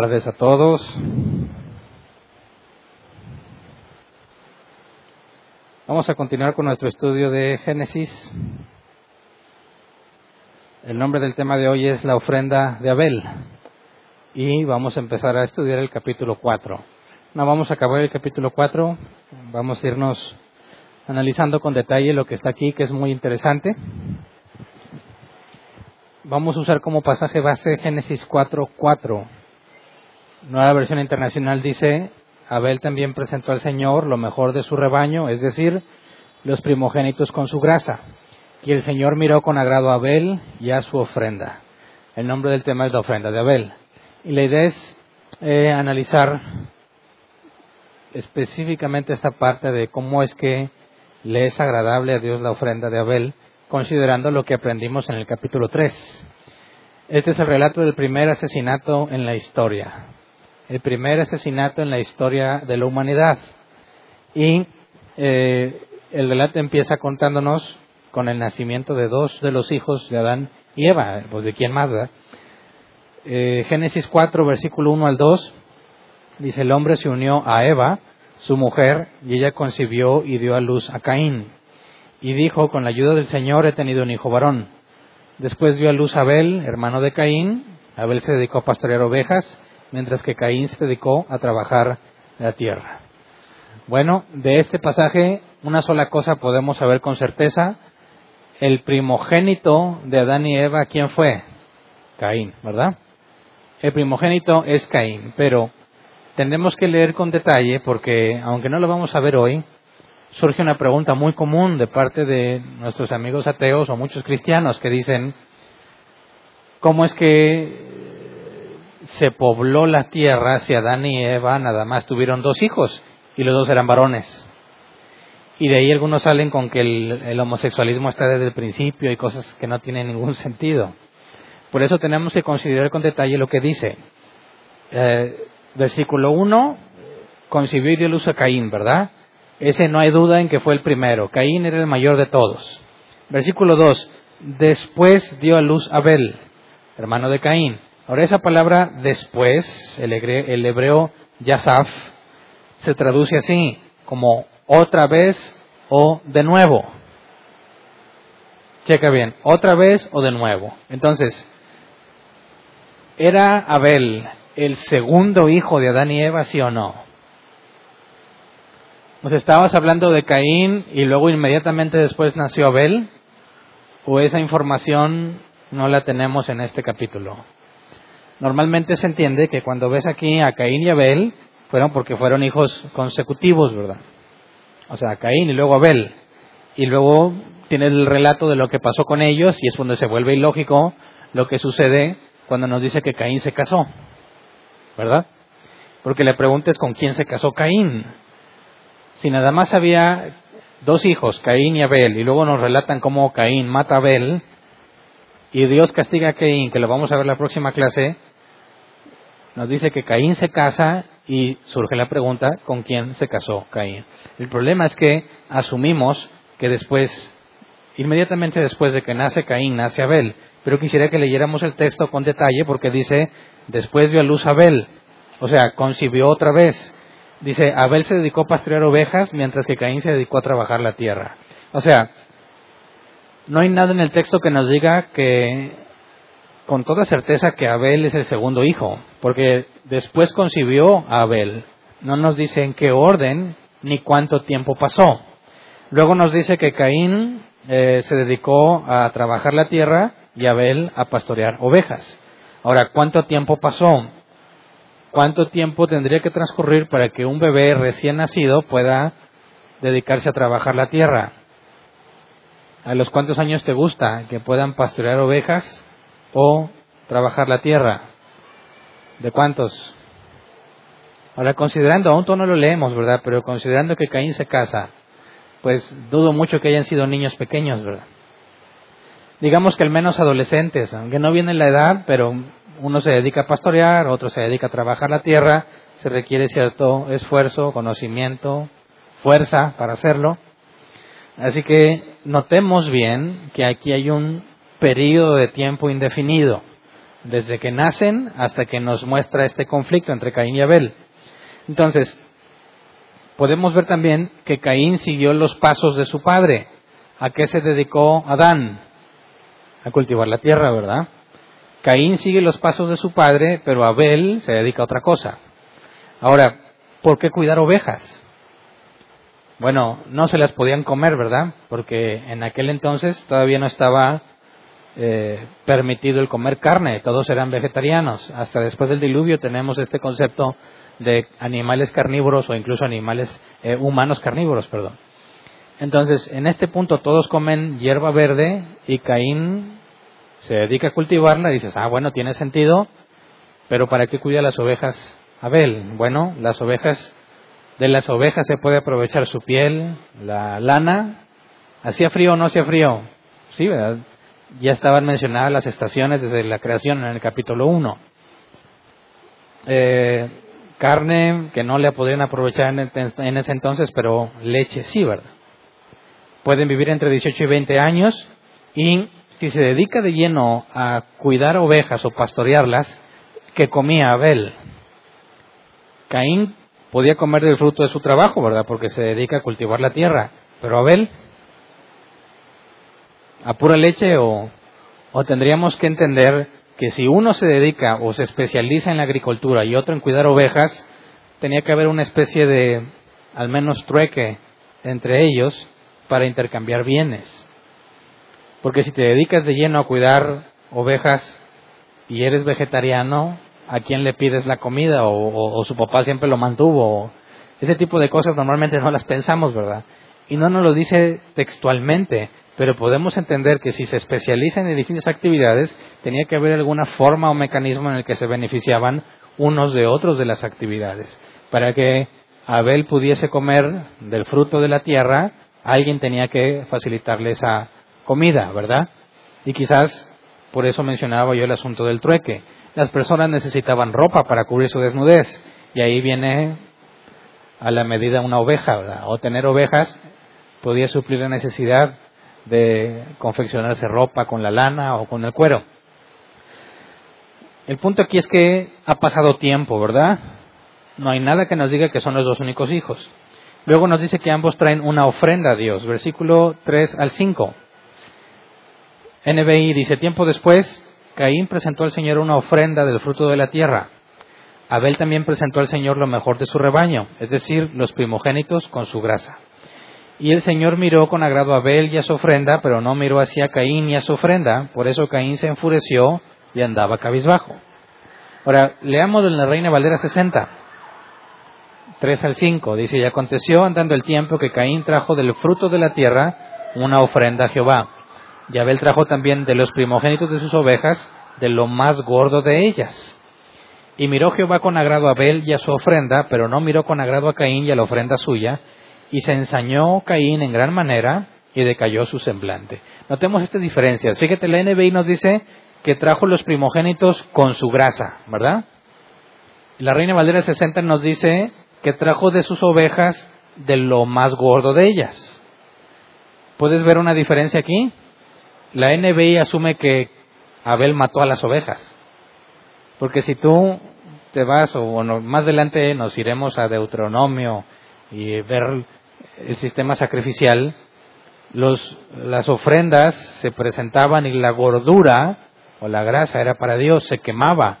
tardes a todos. Vamos a continuar con nuestro estudio de Génesis. El nombre del tema de hoy es la ofrenda de Abel. Y vamos a empezar a estudiar el capítulo 4. No vamos a acabar el capítulo 4, vamos a irnos analizando con detalle lo que está aquí, que es muy interesante. Vamos a usar como pasaje base Génesis 4.4. Nueva versión internacional dice, Abel también presentó al Señor lo mejor de su rebaño, es decir, los primogénitos con su grasa. Y el Señor miró con agrado a Abel y a su ofrenda. El nombre del tema es la ofrenda de Abel. Y la idea es eh, analizar específicamente esta parte de cómo es que le es agradable a Dios la ofrenda de Abel, considerando lo que aprendimos en el capítulo 3. Este es el relato del primer asesinato en la historia el primer asesinato en la historia de la humanidad. Y eh, el relato empieza contándonos con el nacimiento de dos de los hijos de Adán y Eva, pues de quién más, eh, Génesis 4, versículo 1 al 2, dice, el hombre se unió a Eva, su mujer, y ella concibió y dio a luz a Caín. Y dijo, con la ayuda del Señor he tenido un hijo varón. Después dio a luz a Abel, hermano de Caín. Abel se dedicó a pastorear ovejas mientras que Caín se dedicó a trabajar la tierra. Bueno, de este pasaje una sola cosa podemos saber con certeza. El primogénito de Adán y Eva, ¿quién fue? Caín, ¿verdad? El primogénito es Caín, pero tendremos que leer con detalle porque, aunque no lo vamos a ver hoy, surge una pregunta muy común de parte de nuestros amigos ateos o muchos cristianos que dicen, ¿cómo es que se pobló la tierra si Adán y Eva nada más tuvieron dos hijos y los dos eran varones. Y de ahí algunos salen con que el, homosexualismo está desde el principio y cosas que no tienen ningún sentido. Por eso tenemos que considerar con detalle lo que dice. Eh, versículo 1, concibió y dio luz a Caín, ¿verdad? Ese no hay duda en que fue el primero. Caín era el mayor de todos. Versículo 2, después dio a luz Abel, hermano de Caín. Ahora esa palabra después, el hebreo, yasaf, se traduce así, como otra vez o de nuevo. Checa bien, otra vez o de nuevo. Entonces, ¿era Abel el segundo hijo de Adán y Eva, sí o no? ¿Nos estabas hablando de Caín y luego inmediatamente después nació Abel? ¿O esa información no la tenemos en este capítulo? Normalmente se entiende que cuando ves aquí a Caín y Abel, fueron porque fueron hijos consecutivos, ¿verdad? O sea, Caín y luego Abel. Y luego tiene el relato de lo que pasó con ellos y es donde se vuelve ilógico lo que sucede cuando nos dice que Caín se casó, ¿verdad? Porque le preguntes con quién se casó Caín. Si nada más había dos hijos, Caín y Abel, y luego nos relatan cómo Caín mata a Abel, y Dios castiga a Caín, que lo vamos a ver la próxima clase, nos dice que Caín se casa y surge la pregunta, ¿con quién se casó Caín? El problema es que asumimos que después, inmediatamente después de que nace Caín, nace Abel. Pero quisiera que leyéramos el texto con detalle porque dice, después dio a luz Abel, o sea, concibió otra vez. Dice, Abel se dedicó a pastorear ovejas mientras que Caín se dedicó a trabajar la tierra. O sea, no hay nada en el texto que nos diga que con toda certeza que Abel es el segundo hijo, porque después concibió a Abel. No nos dice en qué orden ni cuánto tiempo pasó. Luego nos dice que Caín eh, se dedicó a trabajar la tierra y Abel a pastorear ovejas. Ahora, ¿cuánto tiempo pasó? ¿Cuánto tiempo tendría que transcurrir para que un bebé recién nacido pueda dedicarse a trabajar la tierra? ¿A los cuántos años te gusta que puedan pastorear ovejas o trabajar la tierra. ¿De cuántos? Ahora, considerando, aún no lo leemos, ¿verdad? Pero considerando que Caín se casa, pues dudo mucho que hayan sido niños pequeños, ¿verdad? Digamos que al menos adolescentes, aunque no viene la edad, pero uno se dedica a pastorear, otro se dedica a trabajar la tierra, se requiere cierto esfuerzo, conocimiento, fuerza para hacerlo. Así que notemos bien que aquí hay un periodo de tiempo indefinido. desde que nacen hasta que nos muestra este conflicto entre Caín y Abel. Entonces, podemos ver también que Caín siguió los pasos de su padre. ¿A qué se dedicó Adán? A cultivar la tierra, ¿verdad? Caín sigue los pasos de su padre, pero Abel se dedica a otra cosa. Ahora, ¿por qué cuidar ovejas? Bueno, no se las podían comer, ¿verdad? Porque en aquel entonces todavía no estaba eh, permitido el comer carne, todos eran vegetarianos. Hasta después del diluvio tenemos este concepto de animales carnívoros o incluso animales eh, humanos carnívoros, perdón. Entonces, en este punto todos comen hierba verde y Caín se dedica a cultivarla y dices, ah, bueno, tiene sentido, pero ¿para qué cuida las ovejas Abel? Bueno, las ovejas de las ovejas se puede aprovechar su piel, la lana. ¿Hacía frío o no hacía frío? Sí, ¿verdad? Ya estaban mencionadas las estaciones desde la creación en el capítulo 1. Eh, carne que no le podían aprovechar en, ese entonces, pero leche sí, ¿verdad? Pueden vivir entre 18 y 20 años y si se dedica de lleno a cuidar ovejas o pastorearlas, que comía Abel. Caín podía comer del fruto de su trabajo, ¿verdad? Porque se dedica a cultivar la tierra. Pero Abel, a pura leche o, o tendríamos que entender que si uno se dedica o se especializa en la agricultura y otro en cuidar ovejas, tenía que haber una especie de, al menos trueque entre ellos para intercambiar bienes. Porque si te dedicas de lleno a cuidar ovejas y eres vegetariano, a quién le pides la comida o, su papá siempre lo mantuvo. Ese tipo de cosas normalmente no las pensamos, ¿verdad? Y no nos lo dice textualmente, pero podemos entender que si se especializa en distintas actividades, tenía que haber alguna forma o mecanismo en el que se beneficiaban unos de otros de las actividades. Para que Abel pudiese comer del fruto de la tierra, alguien tenía que facilitarle esa comida, ¿verdad? Y quizás por eso mencionaba yo el asunto del trueque las personas necesitaban ropa para cubrir su desnudez. Y ahí viene a la medida una oveja, O tener ovejas podía suplir la necesidad de confeccionarse ropa con la lana o con el cuero. El punto aquí es que ha pasado tiempo, ¿verdad? No hay nada que nos diga que son los dos únicos hijos. Luego nos dice que ambos traen una ofrenda a Dios, versículo 3 al 5. NBI dice, tiempo después, Caín presentó al Señor una ofrenda del fruto de la tierra. Abel también presentó al Señor lo mejor de su rebaño, es decir, los primogénitos con su grasa. Y el Señor miró con agrado a Abel y a su ofrenda, pero no miró hacia Caín y a su ofrenda, por eso Caín se enfureció y andaba cabizbajo. Ahora, leamos en la Reina Valdera 60, 3 al 5, dice, y aconteció andando el tiempo que Caín trajo del fruto de la tierra una ofrenda a Jehová. Y Abel trajo también de los primogénitos de sus ovejas, de lo más gordo de ellas. Y miró Jehová con agrado a Abel y a su ofrenda, pero no miró con agrado a Caín y a la ofrenda suya, y se ensañó Caín en gran manera y decayó su semblante. Notemos esta diferencia. Fíjate, la NBI nos dice que trajo los primogénitos con su grasa, ¿verdad? La Reina Valdera 60 nos dice que trajo de sus ovejas de lo más gordo de ellas. ¿Puedes ver una diferencia aquí? la NBI asume que Abel mató a las ovejas. Porque si tú te vas, o más adelante nos iremos a Deuteronomio y ver el sistema sacrificial, los, las ofrendas se presentaban y la gordura o la grasa era para Dios, se quemaba.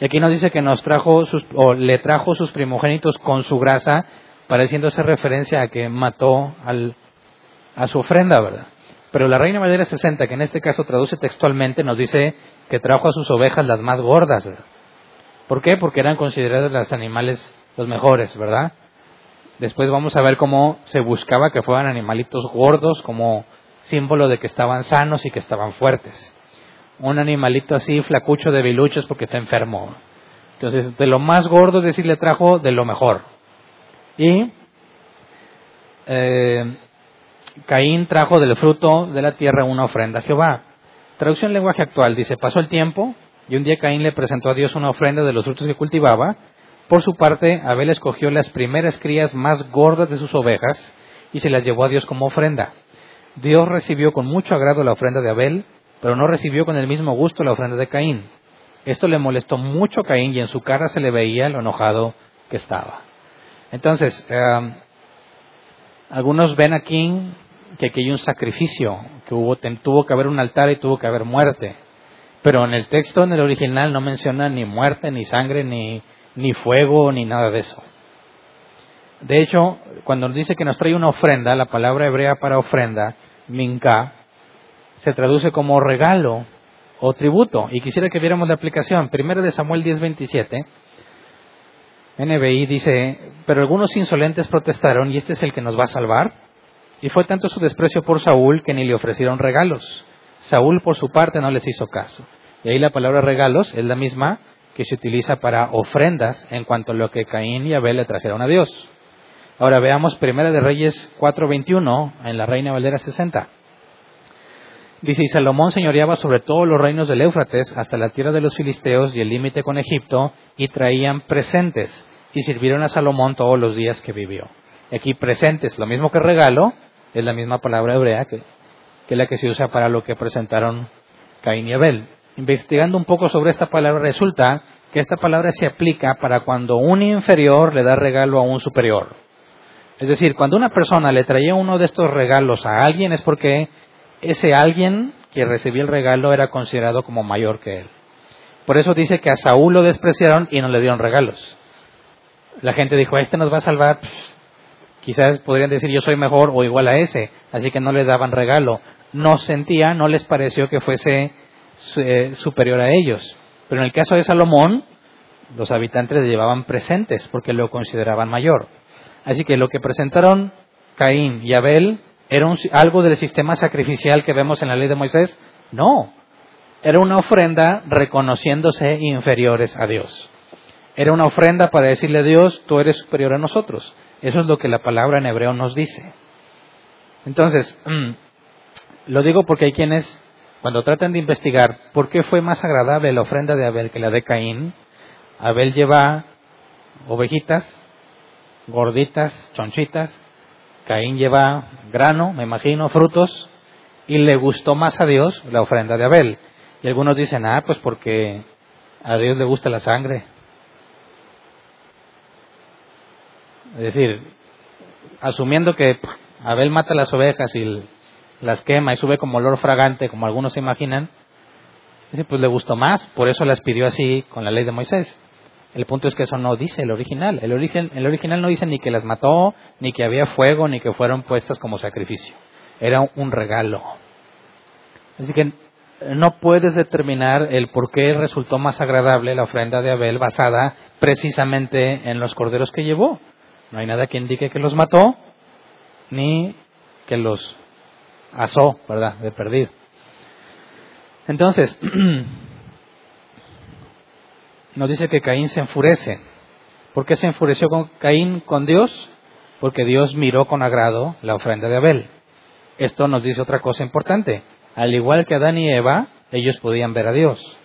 Y aquí nos dice que nos trajo sus, o le trajo sus primogénitos con su grasa, pareciéndose referencia a que mató al, a su ofrenda, ¿verdad? Pero la Reina Valera 60, que en este caso traduce textualmente, nos dice que trajo a sus ovejas las más gordas. ¿verdad? ¿Por qué? Porque eran consideradas los animales los mejores, ¿verdad? Después vamos a ver cómo se buscaba que fueran animalitos gordos como símbolo de que estaban sanos y que estaban fuertes. Un animalito así, flacucho de biluchos porque está enfermo. Entonces, de lo más gordo, decir, le trajo de lo mejor. Y eh, Caín trajo del fruto de la tierra una ofrenda a Jehová. Traducción lenguaje actual dice, pasó el tiempo y un día Caín le presentó a Dios una ofrenda de los frutos que cultivaba. Por su parte, Abel escogió las primeras crías más gordas de sus ovejas y se las llevó a Dios como ofrenda. Dios recibió con mucho agrado la ofrenda de Abel, pero no recibió con el mismo gusto la ofrenda de Caín. Esto le molestó mucho a Caín y en su cara se le veía lo enojado que estaba. Entonces, em, algunos ven aquí que aquí hay un sacrificio, que hubo, tuvo que haber un altar y tuvo que haber muerte. Pero en el texto, en el original, no menciona ni muerte, ni sangre, ni, ni fuego, ni nada de eso. De hecho, cuando nos dice que nos trae una ofrenda, la palabra hebrea para ofrenda, minka, se traduce como regalo o tributo. Y quisiera que viéramos la aplicación. Primero de Samuel 10:27. NBI dice, pero algunos insolentes protestaron, ¿y este es el que nos va a salvar? Y fue tanto su desprecio por Saúl que ni le ofrecieron regalos. Saúl, por su parte, no les hizo caso. Y ahí la palabra regalos es la misma que se utiliza para ofrendas en cuanto a lo que Caín y Abel le trajeron a Dios. Ahora veamos Primera de Reyes 4:21 en la Reina Valera 60. Dice, y Salomón señoreaba sobre todos los reinos del Éufrates hasta la tierra de los filisteos y el límite con Egipto, y traían presentes, y sirvieron a Salomón todos los días que vivió. Aquí presentes, lo mismo que regalo, es la misma palabra hebrea que, que la que se usa para lo que presentaron Caín y Abel. Investigando un poco sobre esta palabra, resulta que esta palabra se aplica para cuando un inferior le da regalo a un superior. Es decir, cuando una persona le traía uno de estos regalos a alguien es porque ese alguien que recibió el regalo era considerado como mayor que él. Por eso dice que a Saúl lo despreciaron y no le dieron regalos. La gente dijo, este nos va a salvar. quizás podrían decir, yo soy mejor o igual a ese. Así que no le daban regalo. No sentía, no les pareció que fuese eh, superior a ellos. Pero en el caso de Salomón, los habitantes le llevaban presentes porque lo consideraban mayor. Así que lo que presentaron Caín y Abel ¿Era algo del sistema sacrificial que vemos en la ley de Moisés? No. Era una ofrenda reconociéndose inferiores a Dios. Era una ofrenda para decirle a Dios, tú eres superior a nosotros. Eso es lo que la palabra en hebreo nos dice. Entonces, mm, lo digo porque hay quienes, cuando tratan de investigar por qué fue más agradable la ofrenda de Abel que la de Caín, Abel lleva ovejitas, gorditas, chonchitas, Caín lleva grano, me imagino, frutos, y le gustó más a Dios la ofrenda de Abel. Y algunos dicen, ah, pues porque a Dios le gusta la sangre. Es decir, asumiendo que Abel mata las ovejas y las quema y sube como olor fragante, como algunos se imaginan, pues le gustó más, por eso las pidió así con la ley de Moisés. El punto es que eso no dice el original. El, origen, el original no dice ni que las mató, ni que había fuego, ni que fueron puestas como sacrificio. Era un regalo. Así que no puedes determinar el por qué resultó más agradable la ofrenda de Abel basada precisamente en los corderos que llevó. No hay nada que indique que los mató, ni que los asó, ¿verdad? De perdido. Entonces, nos dice que Caín se enfurece. ¿Por qué se enfureció con Caín con Dios? Porque Dios miró con agrado la ofrenda de Abel. Esto nos dice otra cosa importante. Al igual que Adán y Eva, ellos podían ver a Dios.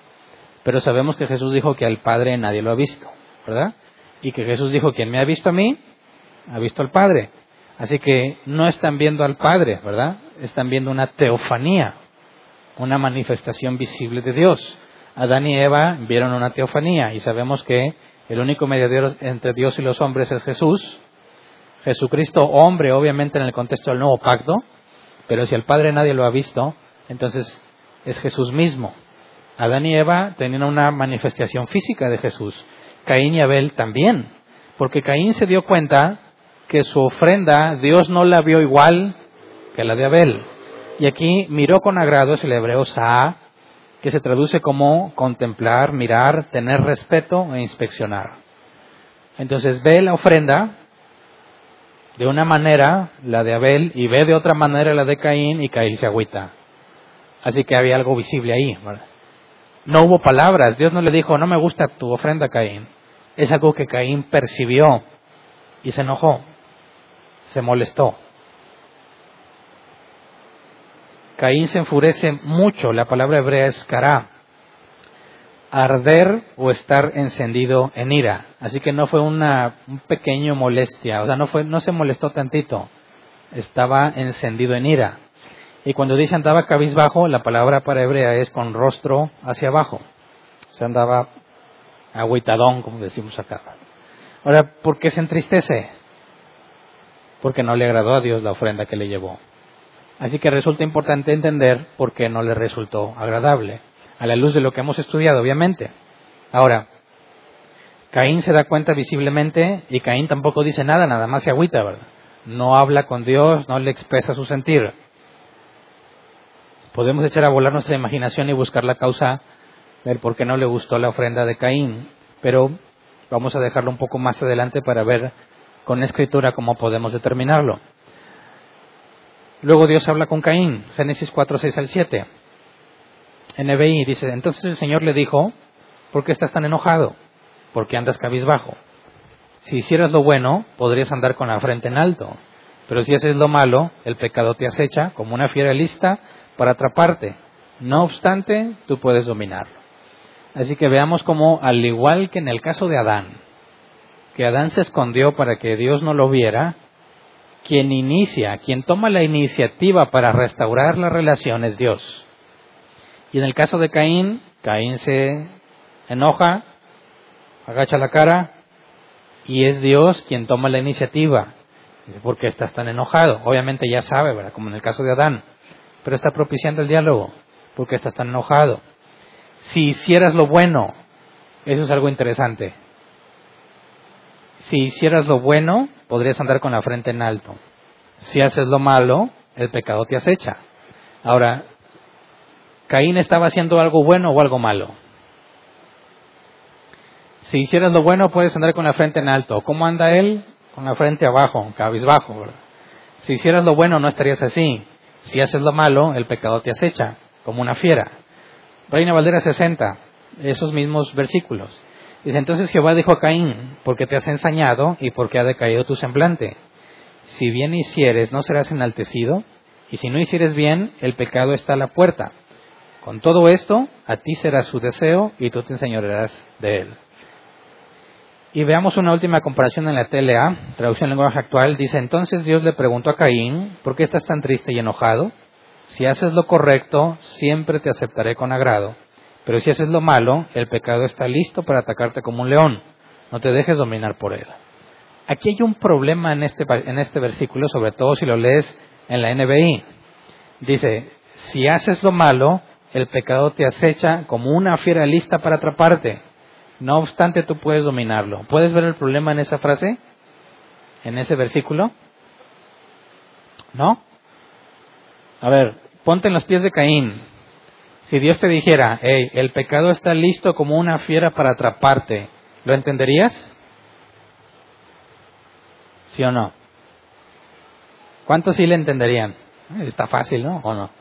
Pero sabemos que Jesús dijo que al Padre nadie lo ha visto, ¿verdad? Y que Jesús dijo, quien me ha visto a mí, ha visto al Padre. Así que no están viendo al Padre, ¿verdad? Están viendo una teofanía, una manifestación visible de Dios. Adán y Eva vieron una teofanía y sabemos que el único mediador entre Dios y los hombres es Jesús. Jesucristo, hombre, obviamente en el contexto del nuevo pacto, pero si el Padre nadie lo ha visto, entonces es Jesús mismo. Adán y Eva tenían una manifestación física de Jesús. Caín y Abel también, porque Caín se dio cuenta que su ofrenda Dios no la vio igual que la de Abel. Y aquí miró con agrado, es el hebreo Sa, que se traduce como contemplar, mirar, tener respeto e inspeccionar. Entonces ve la ofrenda de una manera, la de Abel, y ve de otra manera la de Caín, y Caín se agüita. Así que había algo visible ahí. No hubo palabras, Dios no le dijo, no me gusta tu ofrenda, Caín. Es algo que Caín percibió y se enojó, se molestó. Caín se enfurece mucho, la palabra hebrea es kará, arder o estar encendido en ira. Así que no fue una un pequeño molestia, o sea, no, fue, no se molestó tantito, estaba encendido en ira. Y cuando dice andaba cabizbajo, la palabra para hebrea es con rostro hacia abajo. Se andaba agüitadón, como decimos acá. Ahora, ¿por qué se entristece? Porque no le agradó a Dios la ofrenda que le llevó. Así que resulta importante entender por qué no le resultó agradable, a la luz de lo que hemos estudiado, obviamente. Ahora, Caín se da cuenta visiblemente y Caín tampoco dice nada, nada más se agüita, ¿verdad? No habla con Dios, no le expresa su sentir. Podemos echar a volar nuestra imaginación y buscar la causa del por qué no le gustó la ofrenda de Caín, pero vamos a dejarlo un poco más adelante para ver con escritura cómo podemos determinarlo. Luego Dios habla con Caín, Génesis 4, 6 al 7. NBI dice, entonces el Señor le dijo, ¿por qué estás tan enojado? ¿Por qué andas cabizbajo? Si hicieras lo bueno, podrías andar con la frente en alto, pero si haces lo malo, el pecado te acecha como una fiera lista para atraparte. No obstante, tú puedes dominarlo. Así que veamos cómo, al igual que en el caso de Adán, que Adán se escondió para que Dios no lo viera, quien inicia, quien toma la iniciativa para restaurar la relación es Dios. Y en el caso de Caín, Caín se enoja, agacha la cara y es Dios quien toma la iniciativa. ¿Por qué estás tan enojado? Obviamente ya sabe, ¿verdad? Como en el caso de Adán. Pero está propiciando el diálogo. ¿Por qué estás tan enojado? Si hicieras lo bueno, eso es algo interesante. Si hicieras lo bueno, podrías andar con la frente en alto. Si haces lo malo, el pecado te acecha. Ahora, ¿Caín estaba haciendo algo bueno o algo malo? Si hicieras lo bueno, puedes andar con la frente en alto. ¿Cómo anda él? Con la frente abajo, cabizbajo. Si hicieras lo bueno, no estarías así. Si haces lo malo, el pecado te acecha, como una fiera. Reina Valdera 60, esos mismos versículos. Dice, entonces Jehová dijo a Caín, porque te has ensañado y porque ha decaído tu semblante. Si bien hicieres, no serás enaltecido, y si no hicieres bien, el pecado está a la puerta. Con todo esto, a ti será su deseo y tú te enseñorearás de él. Y veamos una última comparación en la TLA, traducción en lenguaje actual. Dice, entonces Dios le preguntó a Caín, ¿por qué estás tan triste y enojado? Si haces lo correcto, siempre te aceptaré con agrado. Pero si haces lo malo, el pecado está listo para atacarte como un león. No te dejes dominar por él. Aquí hay un problema en este, en este versículo, sobre todo si lo lees en la NBI. Dice, si haces lo malo, el pecado te acecha como una fiera lista para atraparte. No obstante, tú puedes dominarlo. ¿Puedes ver el problema en esa frase? ¿En ese versículo? ¿No? A ver, ponte en los pies de Caín. Si Dios te dijera, hey, el pecado está listo como una fiera para atraparte, ¿lo entenderías? ¿Sí o no? ¿Cuántos sí le entenderían? Está fácil, ¿no? ¿O no?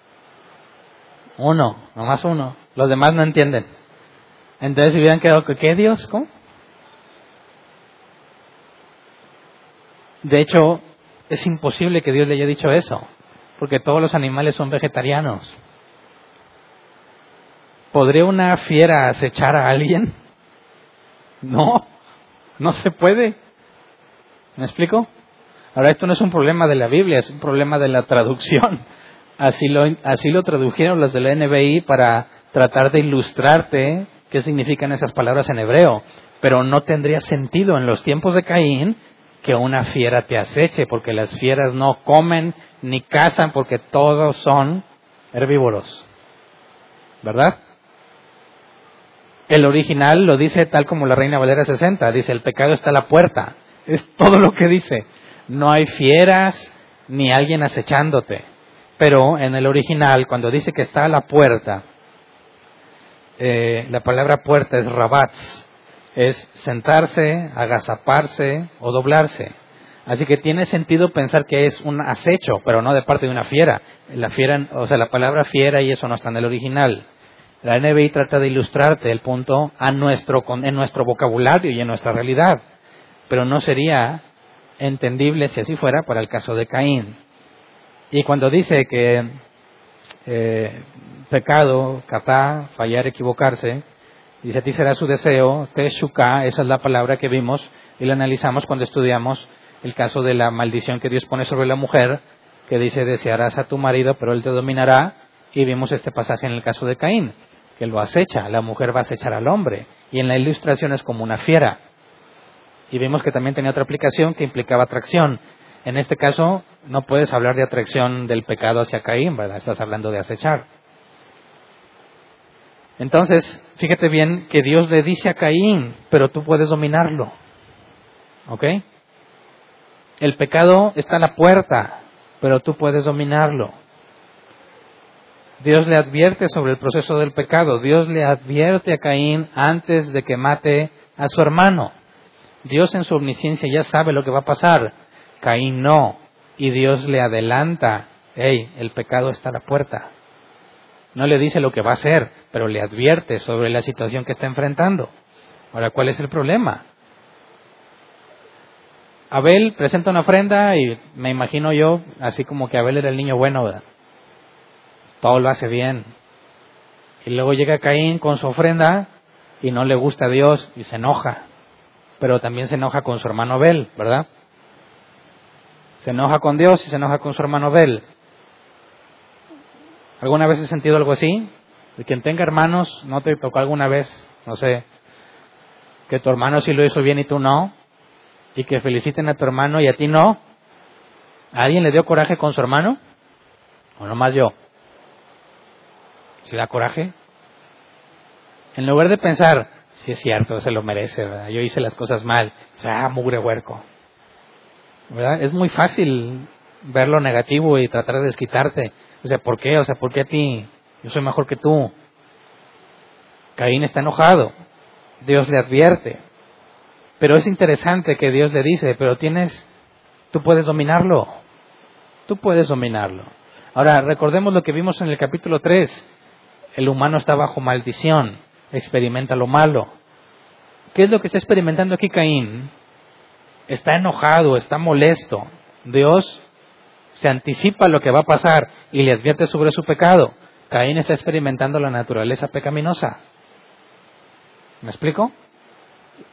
Uno, nomás uno. Los demás no entienden. Entonces, hubieran quedado, ¿qué Dios? ¿Cómo? De hecho, es imposible que Dios le haya dicho eso, porque todos los animales son vegetarianos. ¿Podría una fiera acechar a alguien? No, no se puede. ¿Me explico? Ahora, esto no es un problema de la Biblia, es un problema de la traducción. Así lo, así lo tradujeron los de la NBI para tratar de ilustrarte qué significan esas palabras en hebreo, pero no tendría sentido en los tiempos de Caín que una fiera te aceche, porque las fieras no comen ni cazan, porque todos son herbívoros. ¿Verdad? El original lo dice tal como la Reina Valera 60, dice el pecado está a la puerta. Es todo lo que dice. No hay fieras ni alguien acechándote. Pero en el original, cuando dice que está a la puerta, eh, la palabra puerta es rabatz, es sentarse, agazaparse o doblarse. Así que tiene sentido pensar que es un acecho, pero no de parte de una fiera. La fiera, o sea, la palabra fiera y eso no está en el original. La NBI trata de ilustrarte el punto a nuestro, en nuestro vocabulario y en nuestra realidad, pero no sería entendible si así fuera para el caso de Caín. Y cuando dice que eh, pecado, katá, fallar, equivocarse, dice a ti será su deseo, teshuka, esa es la palabra que vimos y la analizamos cuando estudiamos el caso de la maldición que Dios pone sobre la mujer, que dice desearás a tu marido, pero él te dominará, y vimos este pasaje en el caso de Caín. Que lo acecha. La mujer va a acechar al hombre. Y en la ilustración es como una fiera. Y vimos que también tenía otra aplicación que implicaba atracción. En este caso, no puedes hablar de atracción del pecado hacia Caín, ¿verdad? Estás hablando de acechar. Entonces, fíjate bien que Dios le dice a Caín, pero tú puedes dominarlo. ¿Ok? El pecado está a la puerta, pero tú puedes dominarlo. Dios le advierte sobre el proceso del pecado. Dios le advierte a Caín antes de que mate a su hermano. Dios en su omnisciencia ya sabe lo que va a pasar. Caín no. Y Dios le adelanta, hey, el pecado está a la puerta. No le dice lo que va a hacer, pero le advierte sobre la situación que está enfrentando. Ahora, ¿cuál es el problema? Abel presenta una ofrenda y me imagino yo, así como que Abel era el niño bueno. Todo lo hace bien. Y luego llega Caín con su ofrenda y no le gusta a Dios y se enoja. Pero también se enoja con su hermano Abel, ¿verdad? Se enoja con Dios y se enoja con su hermano Abel. ¿Alguna vez has sentido algo así? De quien tenga hermanos, ¿no te tocó alguna vez, no sé, que tu hermano sí lo hizo bien y tú no? Y que feliciten a tu hermano y a ti no. ¿A alguien le dio coraje con su hermano? ¿O nomás yo? ¿Se da coraje? En lugar de pensar, si es cierto, se lo merece, yo hice las cosas mal, o sea, ah, mugre huerco. ¿verdad? Es muy fácil ver lo negativo y tratar de desquitarte. O sea, ¿por qué? O sea, ¿por qué a ti? Yo soy mejor que tú. Caín está enojado. Dios le advierte. Pero es interesante que Dios le dice, pero tienes, tú puedes dominarlo. Tú puedes dominarlo. Ahora, recordemos lo que vimos en el capítulo 3 el humano está bajo maldición, experimenta lo malo. ¿Qué es lo que está experimentando aquí Caín? Está enojado, está molesto. Dios se anticipa lo que va a pasar y le advierte sobre su pecado. Caín está experimentando la naturaleza pecaminosa. ¿Me explico?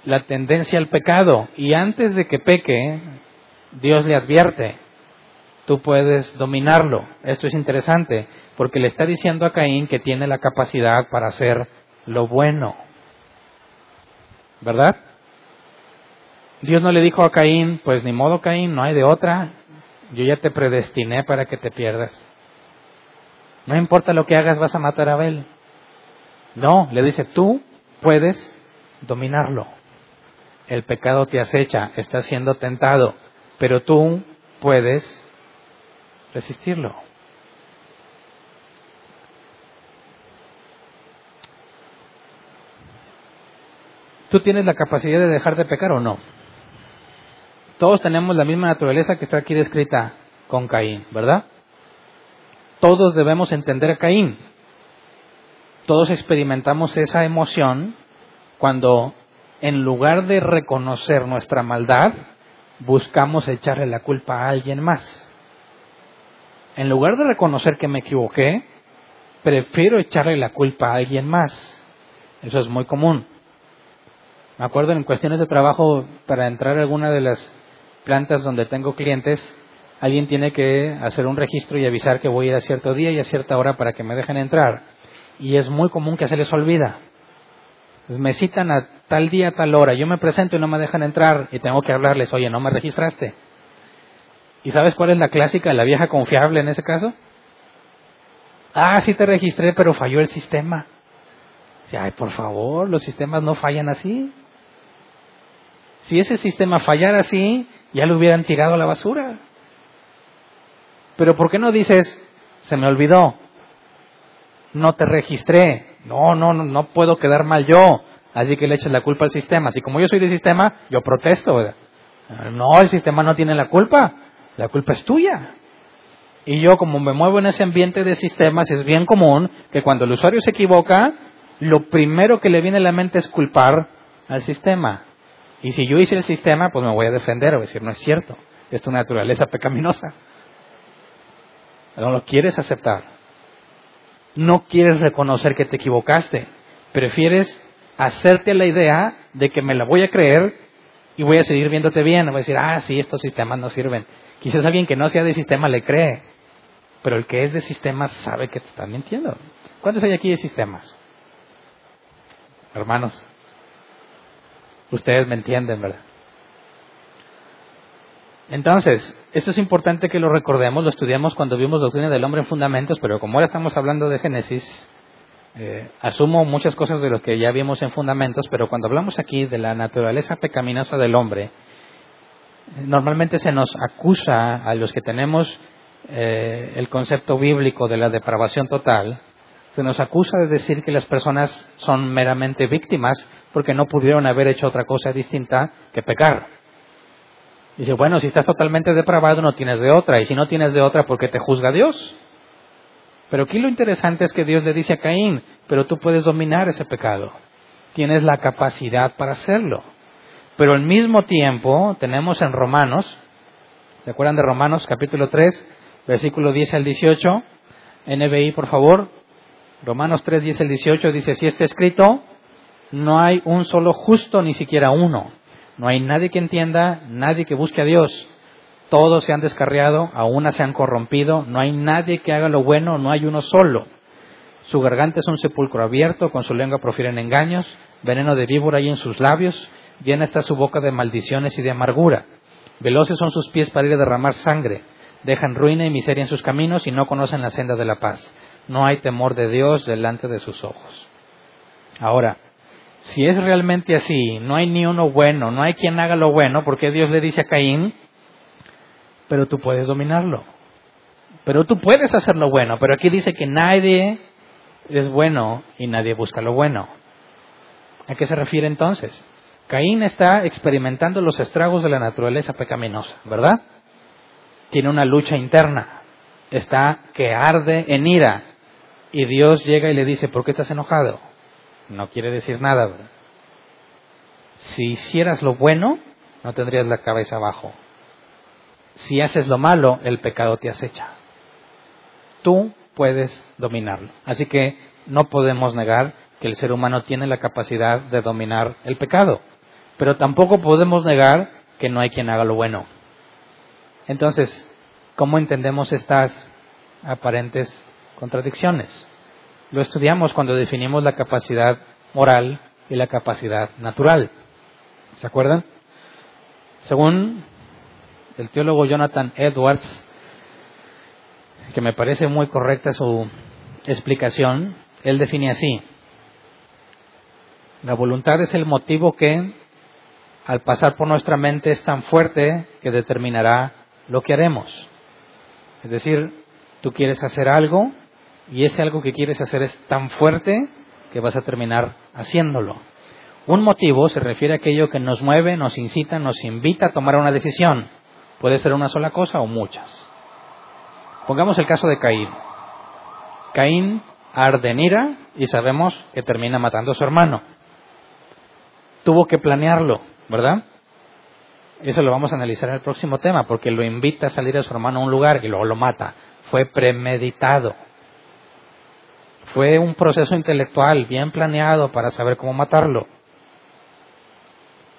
La tendencia al pecado. Y antes de que peque, Dios le advierte, tú puedes dominarlo. Esto es interesante porque le está diciendo a Caín que tiene la capacidad para hacer lo bueno. ¿Verdad? Dios no le dijo a Caín, pues ni modo Caín, no hay de otra, yo ya te predestiné para que te pierdas. No importa lo que hagas, vas a matar a Abel. No, le dice, tú puedes dominarlo. El pecado te acecha, está siendo tentado, pero tú puedes resistirlo. ¿Tú tienes la capacidad de dejar de pecar o no? Todos tenemos la misma naturaleza que está aquí descrita con Caín, ¿verdad? Todos debemos entender a Caín. Todos experimentamos esa emoción cuando en lugar de reconocer nuestra maldad, buscamos echarle la culpa a alguien más. En lugar de reconocer que me equivoqué, prefiero echarle la culpa a alguien más. Eso es muy común. Me acuerdo en cuestiones de trabajo, para entrar a alguna de las plantas donde tengo clientes, alguien tiene que hacer un registro y avisar que voy a ir a cierto día y a cierta hora para que me dejen entrar. Y es muy común que se les olvida. Pues me citan a tal día, a tal hora, yo me presento y no me dejan entrar y tengo que hablarles, oye, no me registraste. ¿Y sabes cuál es la clásica, la vieja confiable en ese caso? Ah, sí te registré, pero falló el sistema. ay, por favor, los sistemas no fallan así. Si ese sistema fallara así, ya lo hubieran tirado a la basura. Pero ¿por qué no dices, se me olvidó, no te registré, no, no, no, no puedo quedar mal yo, así que le eches la culpa al sistema. Así como yo soy del sistema, yo protesto. No, el sistema no tiene la culpa, la culpa es tuya. Y yo como me muevo en ese ambiente de sistemas, es bien común que cuando el usuario se equivoca, lo primero que le viene a la mente es culpar al sistema. Y si yo hice el sistema, pues me voy a defender, voy a decir, no es cierto, es tu naturaleza pecaminosa. No lo quieres aceptar. No quieres reconocer que te equivocaste. Prefieres hacerte la idea de que me la voy a creer y voy a seguir viéndote bien. Voy a decir, ah, sí, estos sistemas no sirven. Quizás alguien que no sea de sistema le cree, pero el que es de sistemas sabe que te están mintiendo. ¿Cuántos hay aquí de sistemas? hermanos. Ustedes me entienden, ¿verdad? Entonces, esto es importante que lo recordemos, lo estudiamos cuando vimos Doctrina del Hombre en Fundamentos, pero como ahora estamos hablando de Génesis, eh, asumo muchas cosas de lo que ya vimos en Fundamentos, pero cuando hablamos aquí de la naturaleza pecaminosa del hombre, normalmente se nos acusa a los que tenemos eh, el concepto bíblico de la depravación total, se nos acusa de decir que las personas son meramente víctimas porque no pudieron haber hecho otra cosa distinta que pecar. Dice, bueno, si estás totalmente depravado no tienes de otra, y si no tienes de otra, ¿por qué te juzga Dios? Pero aquí lo interesante es que Dios le dice a Caín, pero tú puedes dominar ese pecado, tienes la capacidad para hacerlo. Pero al mismo tiempo tenemos en Romanos, ¿se acuerdan de Romanos capítulo 3, versículo 10 al 18? NBI, por favor. Romanos 3, 10 al 18 dice, si está escrito, no hay un solo justo, ni siquiera uno. No hay nadie que entienda, nadie que busque a Dios. Todos se han descarriado, a una se han corrompido, no hay nadie que haga lo bueno, no hay uno solo. Su garganta es un sepulcro abierto, con su lengua profieren engaños, veneno de víbora hay en sus labios, llena está su boca de maldiciones y de amargura. Veloces son sus pies para ir a derramar sangre, dejan ruina y miseria en sus caminos y no conocen la senda de la paz. No hay temor de Dios delante de sus ojos. Ahora, si es realmente así, no hay ni uno bueno, no hay quien haga lo bueno, porque Dios le dice a Caín, pero tú puedes dominarlo. Pero tú puedes hacer lo bueno, pero aquí dice que nadie es bueno y nadie busca lo bueno. ¿A qué se refiere entonces? Caín está experimentando los estragos de la naturaleza pecaminosa, ¿verdad? Tiene una lucha interna, está que arde en ira y Dios llega y le dice, ¿por qué estás enojado? no quiere decir nada. Si hicieras lo bueno, no tendrías la cabeza abajo. Si haces lo malo, el pecado te acecha. Tú puedes dominarlo. Así que no podemos negar que el ser humano tiene la capacidad de dominar el pecado. Pero tampoco podemos negar que no hay quien haga lo bueno. Entonces, ¿cómo entendemos estas aparentes contradicciones? Lo estudiamos cuando definimos la capacidad moral y la capacidad natural. ¿Se acuerdan? Según el teólogo Jonathan Edwards, que me parece muy correcta su explicación, él define así. La voluntad es el motivo que, al pasar por nuestra mente, es tan fuerte que determinará lo que haremos. Es decir, tú quieres hacer algo y ese algo que quieres hacer es tan fuerte que vas a terminar haciéndolo. Un motivo se refiere a aquello que nos mueve, nos incita, nos invita a tomar una decisión. Puede ser una sola cosa o muchas. Pongamos el caso de Caín. Caín arde en ira y sabemos que termina matando a su hermano. Tuvo que planearlo, ¿verdad? Eso lo vamos a analizar en el próximo tema, porque lo invita a salir a su hermano a un lugar y luego lo mata. Fue premeditado. Fue un proceso intelectual bien planeado para saber cómo matarlo.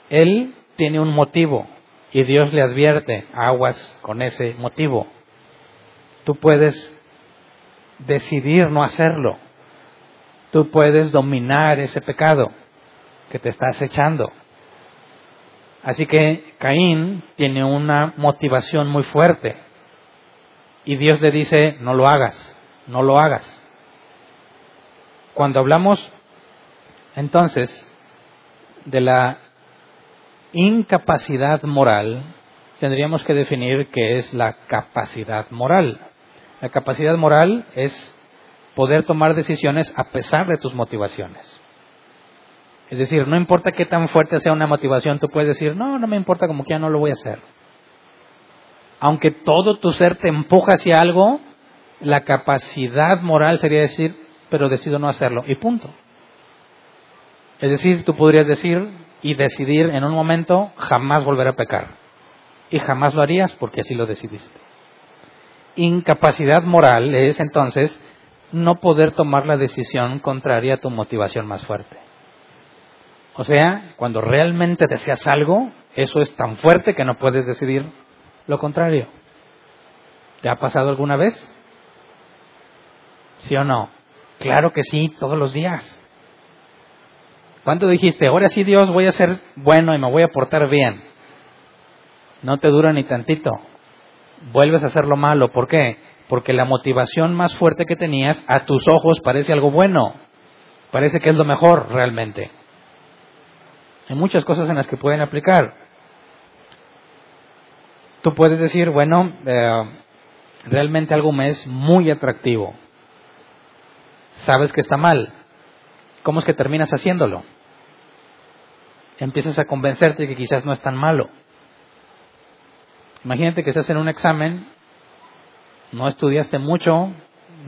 Él tiene un motivo y Dios le advierte aguas con ese motivo. Tú puedes decidir no hacerlo. Tú puedes dominar ese pecado que te está acechando. Así que Caín tiene una motivación muy fuerte. Y Dios le dice, no lo hagas, no lo hagas. Cuando hablamos entonces de la incapacidad moral, tendríamos que definir qué es la capacidad moral. La capacidad moral es poder tomar decisiones a pesar de tus motivaciones. Es decir, no importa qué tan fuerte sea una motivación, tú puedes decir, no, no me importa como que ya no lo voy a hacer. Aunque todo tu ser te empuja hacia algo, la capacidad moral sería decir, pero decido no hacerlo y punto. Es decir, tú podrías decir y decidir en un momento jamás volver a pecar. Y jamás lo harías porque así lo decidiste. Incapacidad moral es entonces no poder tomar la decisión contraria a tu motivación más fuerte. O sea, cuando realmente deseas algo, eso es tan fuerte que no puedes decidir lo contrario. ¿Te ha pasado alguna vez? ¿Sí o no? Claro que sí, todos los días. ¿Cuánto dijiste, ahora sí Dios voy a ser bueno y me voy a portar bien? No te dura ni tantito. Vuelves a hacer lo malo. ¿Por qué? Porque la motivación más fuerte que tenías a tus ojos parece algo bueno. Parece que es lo mejor realmente. Hay muchas cosas en las que pueden aplicar. Tú puedes decir, bueno, eh, realmente algo me es muy atractivo. Sabes que está mal. ¿Cómo es que terminas haciéndolo? Empiezas a convencerte de que quizás no es tan malo. Imagínate que estás en un examen, no estudiaste mucho,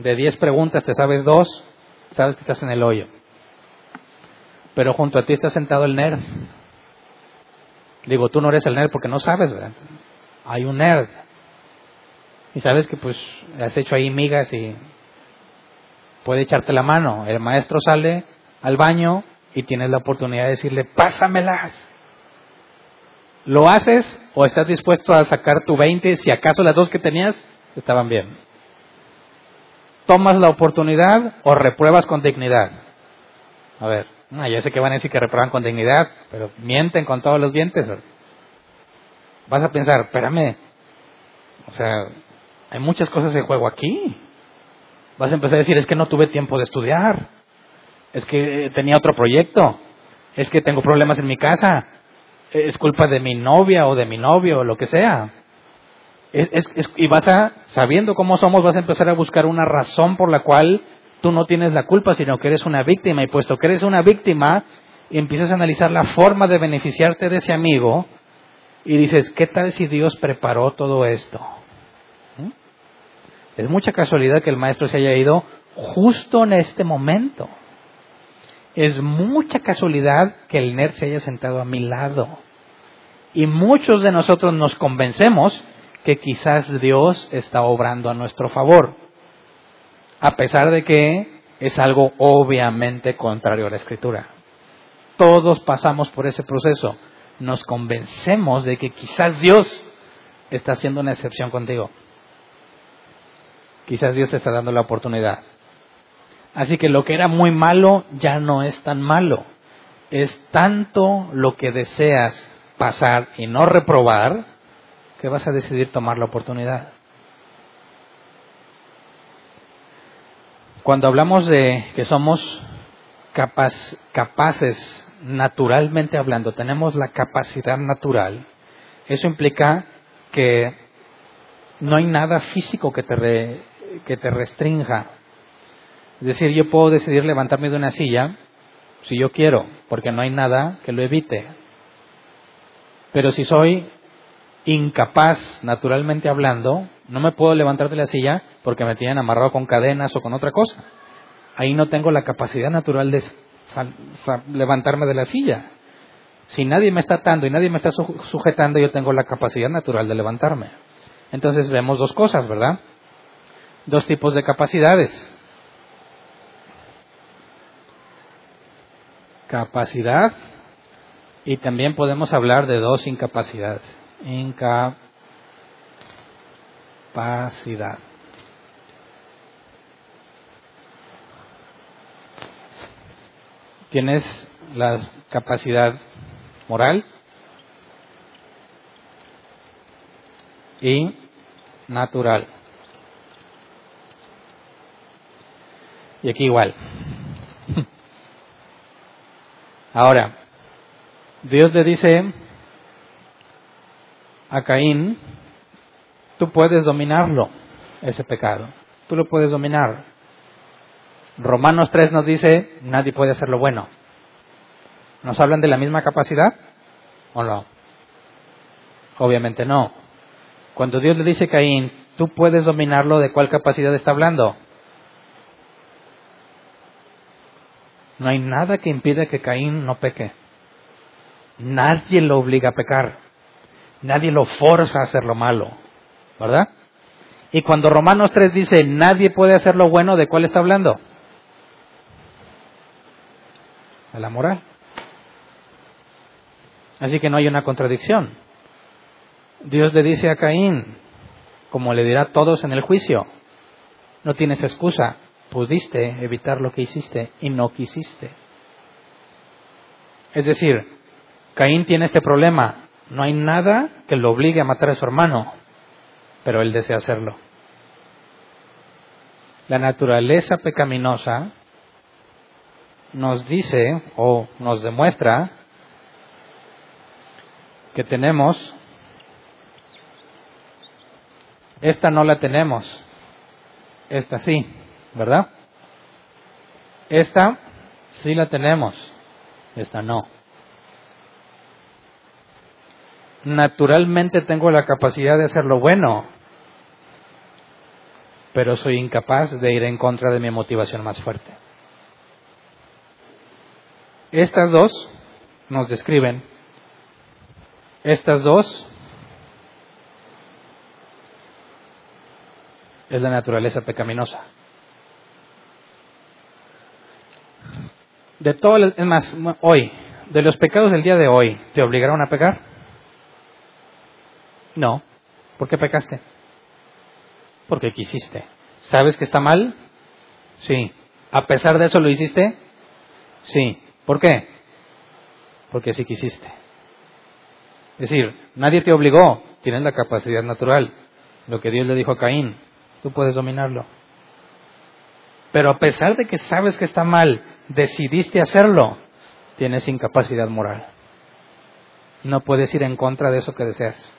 de 10 preguntas te sabes dos, sabes que estás en el hoyo. Pero junto a ti está sentado el nerd. Digo, tú no eres el nerd porque no sabes, ¿verdad? Hay un nerd. Y sabes que pues has hecho ahí migas y puede echarte la mano. El maestro sale al baño y tienes la oportunidad de decirle, pásamelas. ¿Lo haces o estás dispuesto a sacar tu 20 si acaso las dos que tenías estaban bien? ¿Tomas la oportunidad o repruebas con dignidad? A ver, ya sé que van a decir que reprueban con dignidad, pero mienten con todos los dientes. Vas a pensar, espérame, o sea, hay muchas cosas en juego aquí. Vas a empezar a decir, es que no tuve tiempo de estudiar, es que tenía otro proyecto, es que tengo problemas en mi casa, es culpa de mi novia o de mi novio o lo que sea. y vas a, sabiendo cómo somos, vas a empezar a buscar una razón por la cual tú no tienes la culpa, sino que eres una víctima. Y puesto que eres una víctima, y empiezas a analizar la forma de beneficiarte de ese amigo, y dices, ¿qué tal si Dios preparó todo esto? Es mucha casualidad que el maestro se haya ido justo en este momento. Es mucha casualidad que el nerd se haya sentado a mi lado. Y muchos de nosotros nos convencemos que quizás Dios está obrando a nuestro favor, a pesar de que es algo obviamente contrario a la escritura. Todos pasamos por ese proceso. Nos convencemos de que quizás Dios está haciendo una excepción contigo. Quizás Dios te está dando la oportunidad. Así que lo que era muy malo ya no es tan malo. Es tanto lo que deseas pasar y no reprobar que vas a decidir tomar la oportunidad. Cuando hablamos de que somos capaces, naturalmente hablando, tenemos la capacidad natural, eso implica que no hay nada físico que te, que te restrinja es decir, yo puedo decidir levantarme de una silla si yo quiero, porque no hay nada que lo evite. Pero si soy incapaz, naturalmente hablando, no me puedo levantar de la silla porque me tienen amarrado con cadenas o con otra cosa. Ahí no tengo la capacidad natural de levantarme de la silla. Si nadie me está atando y nadie me está sujetando, yo tengo la capacidad natural de levantarme. Entonces vemos dos cosas, ¿verdad? Dos tipos de capacidades. capacidad y también podemos hablar de dos incapacidades. Incapacidad. Tienes la capacidad moral y natural. Y aquí igual. Ahora, Dios le dice a Caín, tú puedes dominarlo, ese pecado, tú lo puedes dominar. Romanos 3 nos dice, nadie puede hacer lo bueno. ¿Nos hablan de la misma capacidad o no? Obviamente no. Cuando Dios le dice a Caín, tú puedes dominarlo, ¿de cuál capacidad está hablando? No hay nada que impida que Caín no peque. Nadie lo obliga a pecar. Nadie lo forza a hacer lo malo. ¿Verdad? Y cuando Romanos 3 dice, nadie puede hacer lo bueno, ¿de cuál está hablando? De la moral. Así que no hay una contradicción. Dios le dice a Caín, como le dirá a todos en el juicio, no tienes excusa, pudiste evitar lo que hiciste y no quisiste. Es decir, Caín tiene este problema. No hay nada que lo obligue a matar a su hermano, pero él desea hacerlo. La naturaleza pecaminosa nos dice o nos demuestra que tenemos, esta no la tenemos, esta sí, ¿verdad? Esta sí la tenemos, esta no. Naturalmente tengo la capacidad de hacer lo bueno, pero soy incapaz de ir en contra de mi motivación más fuerte. Estas dos nos describen, estas dos es la naturaleza pecaminosa. De todo, es más, hoy, de los pecados del día de hoy, ¿te obligaron a pecar? No. ¿Por qué pecaste? Porque quisiste. ¿Sabes que está mal? Sí. ¿A pesar de eso lo hiciste? Sí. ¿Por qué? Porque sí quisiste. Es decir, nadie te obligó, tienes la capacidad natural. Lo que Dios le dijo a Caín, tú puedes dominarlo. Pero a pesar de que sabes que está mal, decidiste hacerlo, tienes incapacidad moral. No puedes ir en contra de eso que deseas,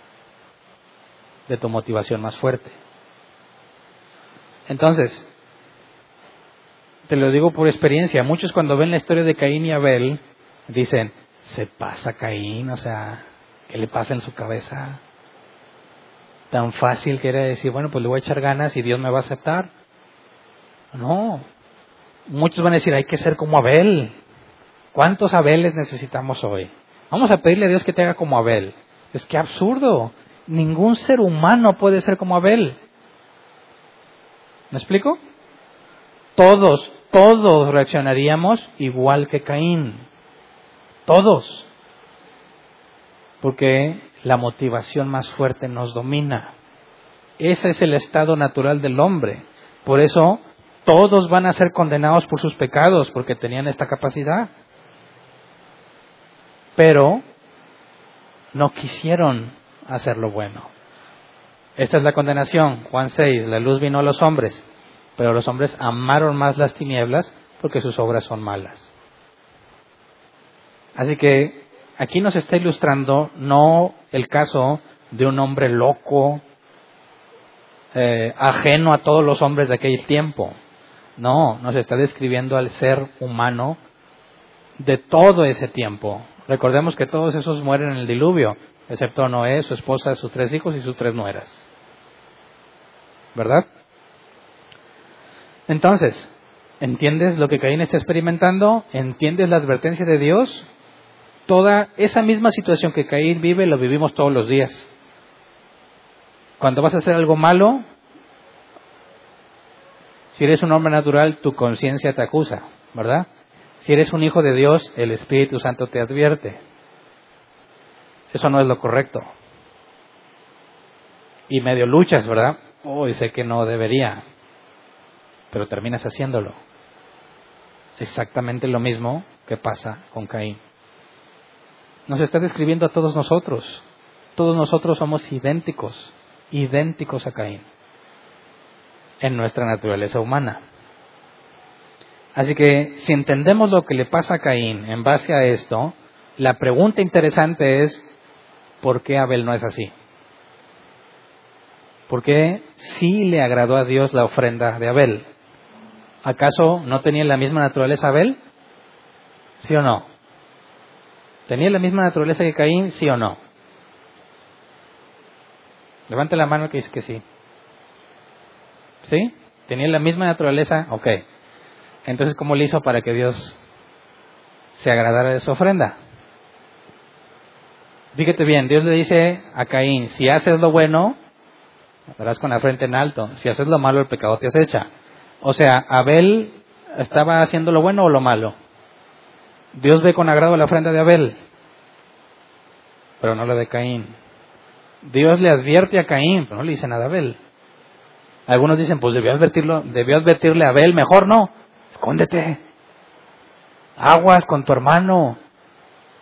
de tu motivación más fuerte. Entonces, te lo digo por experiencia, muchos cuando ven la historia de Caín y Abel, dicen, se pasa Caín, o sea, ¿qué le pasa en su cabeza? Tan fácil que era decir, bueno, pues le voy a echar ganas y Dios me va a aceptar. No, muchos van a decir, hay que ser como Abel. ¿Cuántos Abeles necesitamos hoy? Vamos a pedirle a Dios que te haga como Abel. Es que absurdo. Ningún ser humano puede ser como Abel. ¿Me explico? Todos, todos reaccionaríamos igual que Caín. Todos. Porque la motivación más fuerte nos domina. Ese es el estado natural del hombre. Por eso todos van a ser condenados por sus pecados, porque tenían esta capacidad. Pero no quisieron hacer lo bueno. Esta es la condenación, Juan 6, la luz vino a los hombres, pero los hombres amaron más las tinieblas porque sus obras son malas. Así que aquí nos está ilustrando no el caso de un hombre loco, eh, ajeno a todos los hombres de aquel tiempo. No, nos está describiendo al ser humano de todo ese tiempo. Recordemos que todos esos mueren en el diluvio, excepto Noé, su esposa, sus tres hijos y sus tres nueras. ¿Verdad? Entonces, ¿entiendes lo que Caín está experimentando? ¿Entiendes la advertencia de Dios? Toda esa misma situación que Caín vive lo vivimos todos los días. Cuando vas a hacer algo malo, si eres un hombre natural, tu conciencia te acusa, ¿verdad? Si eres un hijo de Dios, el Espíritu Santo te advierte. Eso no es lo correcto. Y medio luchas, ¿verdad? Oh, sé que no debería, pero terminas haciéndolo. Exactamente lo mismo que pasa con Caín. Nos está describiendo a todos nosotros. Todos nosotros somos idénticos, idénticos a Caín, en nuestra naturaleza humana. Así que si entendemos lo que le pasa a Caín en base a esto, la pregunta interesante es, ¿por qué Abel no es así? ¿Por qué sí le agradó a Dios la ofrenda de Abel? ¿Acaso no tenía la misma naturaleza Abel? ¿Sí o no? ¿Tenía la misma naturaleza que Caín? ¿Sí o no? Levante la mano que dice que sí. ¿Sí? ¿Tenía la misma naturaleza? Ok. Entonces, ¿cómo le hizo para que Dios se agradara de su ofrenda? Fíjate bien, Dios le dice a Caín, si haces lo bueno, Estarás con la frente en alto. Si haces lo malo, el pecado te acecha. O sea, Abel estaba haciendo lo bueno o lo malo. Dios ve con agrado la ofrenda de Abel, pero no la de Caín. Dios le advierte a Caín, pero no le dice nada a Abel. Algunos dicen, pues debió, advertirlo, debió advertirle a Abel, mejor no, escóndete. Aguas con tu hermano.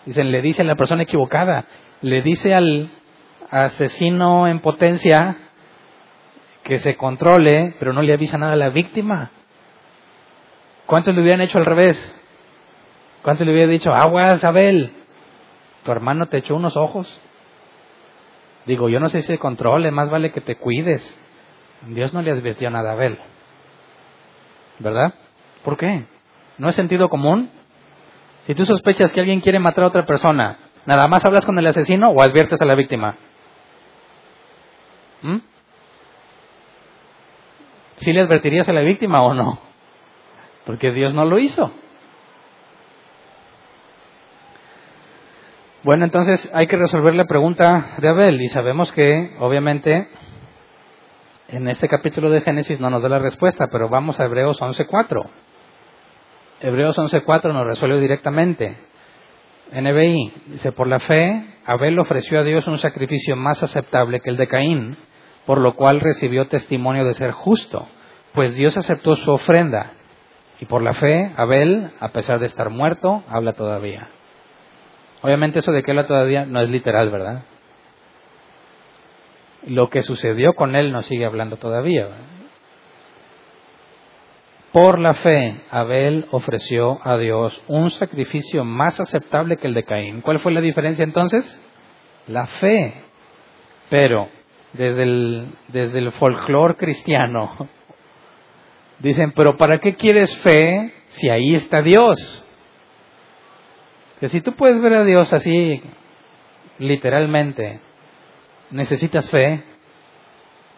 Dicen, le dice a la persona equivocada, le dice al asesino en potencia que se controle, pero no le avisa nada a la víctima. ¿Cuántos le hubieran hecho al revés? ¿Cuántos le hubieran dicho, aguas, Abel? Tu hermano te echó unos ojos. Digo, yo no sé si se controle, más vale que te cuides. Dios no le advirtió nada a Abel. ¿Verdad? ¿Por qué? ¿No es sentido común? Si tú sospechas que alguien quiere matar a otra persona, ¿nada más hablas con el asesino o adviertes a la víctima? ¿Mm? ¿Sí le advertirías a la víctima o no? Porque Dios no lo hizo. Bueno, entonces hay que resolver la pregunta de Abel y sabemos que, obviamente, en este capítulo de Génesis no nos da la respuesta, pero vamos a Hebreos 11.4. Hebreos 11.4 nos resuelve directamente. NBI dice, por la fe, Abel ofreció a Dios un sacrificio más aceptable que el de Caín, por lo cual recibió testimonio de ser justo, pues Dios aceptó su ofrenda. Y por la fe, Abel, a pesar de estar muerto, habla todavía. Obviamente eso de que habla todavía no es literal, ¿verdad? Lo que sucedió con él no sigue hablando todavía. Por la fe, Abel ofreció a Dios un sacrificio más aceptable que el de Caín. ¿Cuál fue la diferencia entonces? La fe. Pero desde el, desde el folclore cristiano, dicen, pero ¿para qué quieres fe si ahí está Dios? Que si tú puedes ver a Dios así, literalmente, necesitas fe.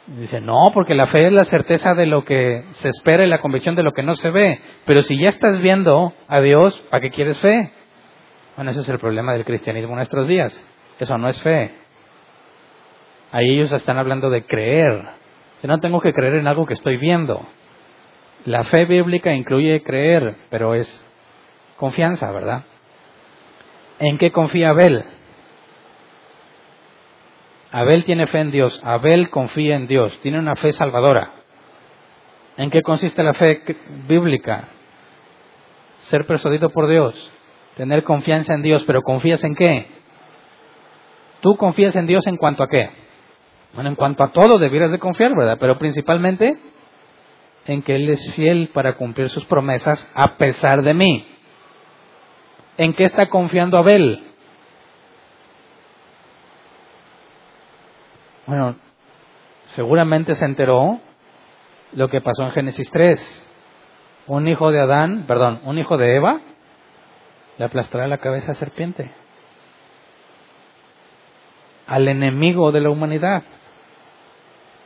Dice, no, porque la fe es la certeza de lo que se espera y la convicción de lo que no se ve. Pero si ya estás viendo a Dios, ¿para qué quieres fe? Bueno, ese es el problema del cristianismo en nuestros días. Eso no es fe. Ahí ellos están hablando de creer. Si no tengo que creer en algo que estoy viendo. La fe bíblica incluye creer, pero es confianza, ¿verdad? ¿En qué confía Abel? Abel tiene fe en Dios, Abel confía en Dios, tiene una fe salvadora. ¿En qué consiste la fe bíblica? Ser persuadido por Dios, tener confianza en Dios, pero ¿confías en qué? ¿Tú confías en Dios en cuanto a qué? Bueno, en cuanto a todo debieras de confiar, ¿verdad? Pero principalmente en que Él es fiel para cumplir sus promesas a pesar de mí. ¿En qué está confiando Abel? Bueno, seguramente se enteró lo que pasó en Génesis 3. Un hijo de Adán, perdón, un hijo de Eva le aplastará la cabeza a serpiente. Al enemigo de la humanidad.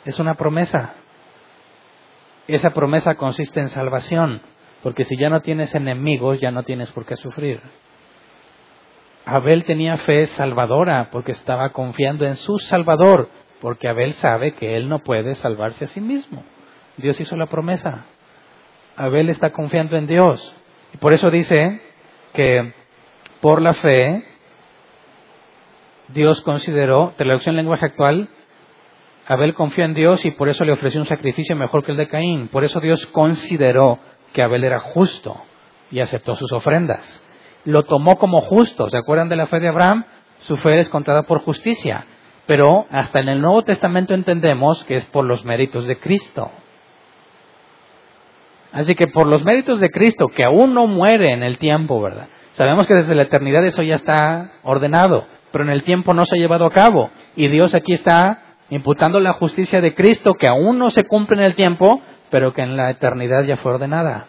Es una promesa. Esa promesa consiste en salvación. Porque si ya no tienes enemigos, ya no tienes por qué sufrir. Abel tenía fe salvadora porque estaba confiando en su Salvador, porque Abel sabe que él no puede salvarse a sí mismo. Dios hizo la promesa. Abel está confiando en Dios. Y por eso dice que por la fe Dios consideró, traducción en lenguaje actual, Abel confió en Dios y por eso le ofreció un sacrificio mejor que el de Caín. Por eso Dios consideró que Abel era justo y aceptó sus ofrendas. Lo tomó como justo. ¿Se acuerdan de la fe de Abraham? Su fe es contada por justicia. Pero hasta en el Nuevo Testamento entendemos que es por los méritos de Cristo. Así que por los méritos de Cristo, que aún no muere en el tiempo, ¿verdad? Sabemos que desde la eternidad eso ya está ordenado, pero en el tiempo no se ha llevado a cabo. Y Dios aquí está imputando la justicia de Cristo que aún no se cumple en el tiempo, pero que en la eternidad ya fue ordenada.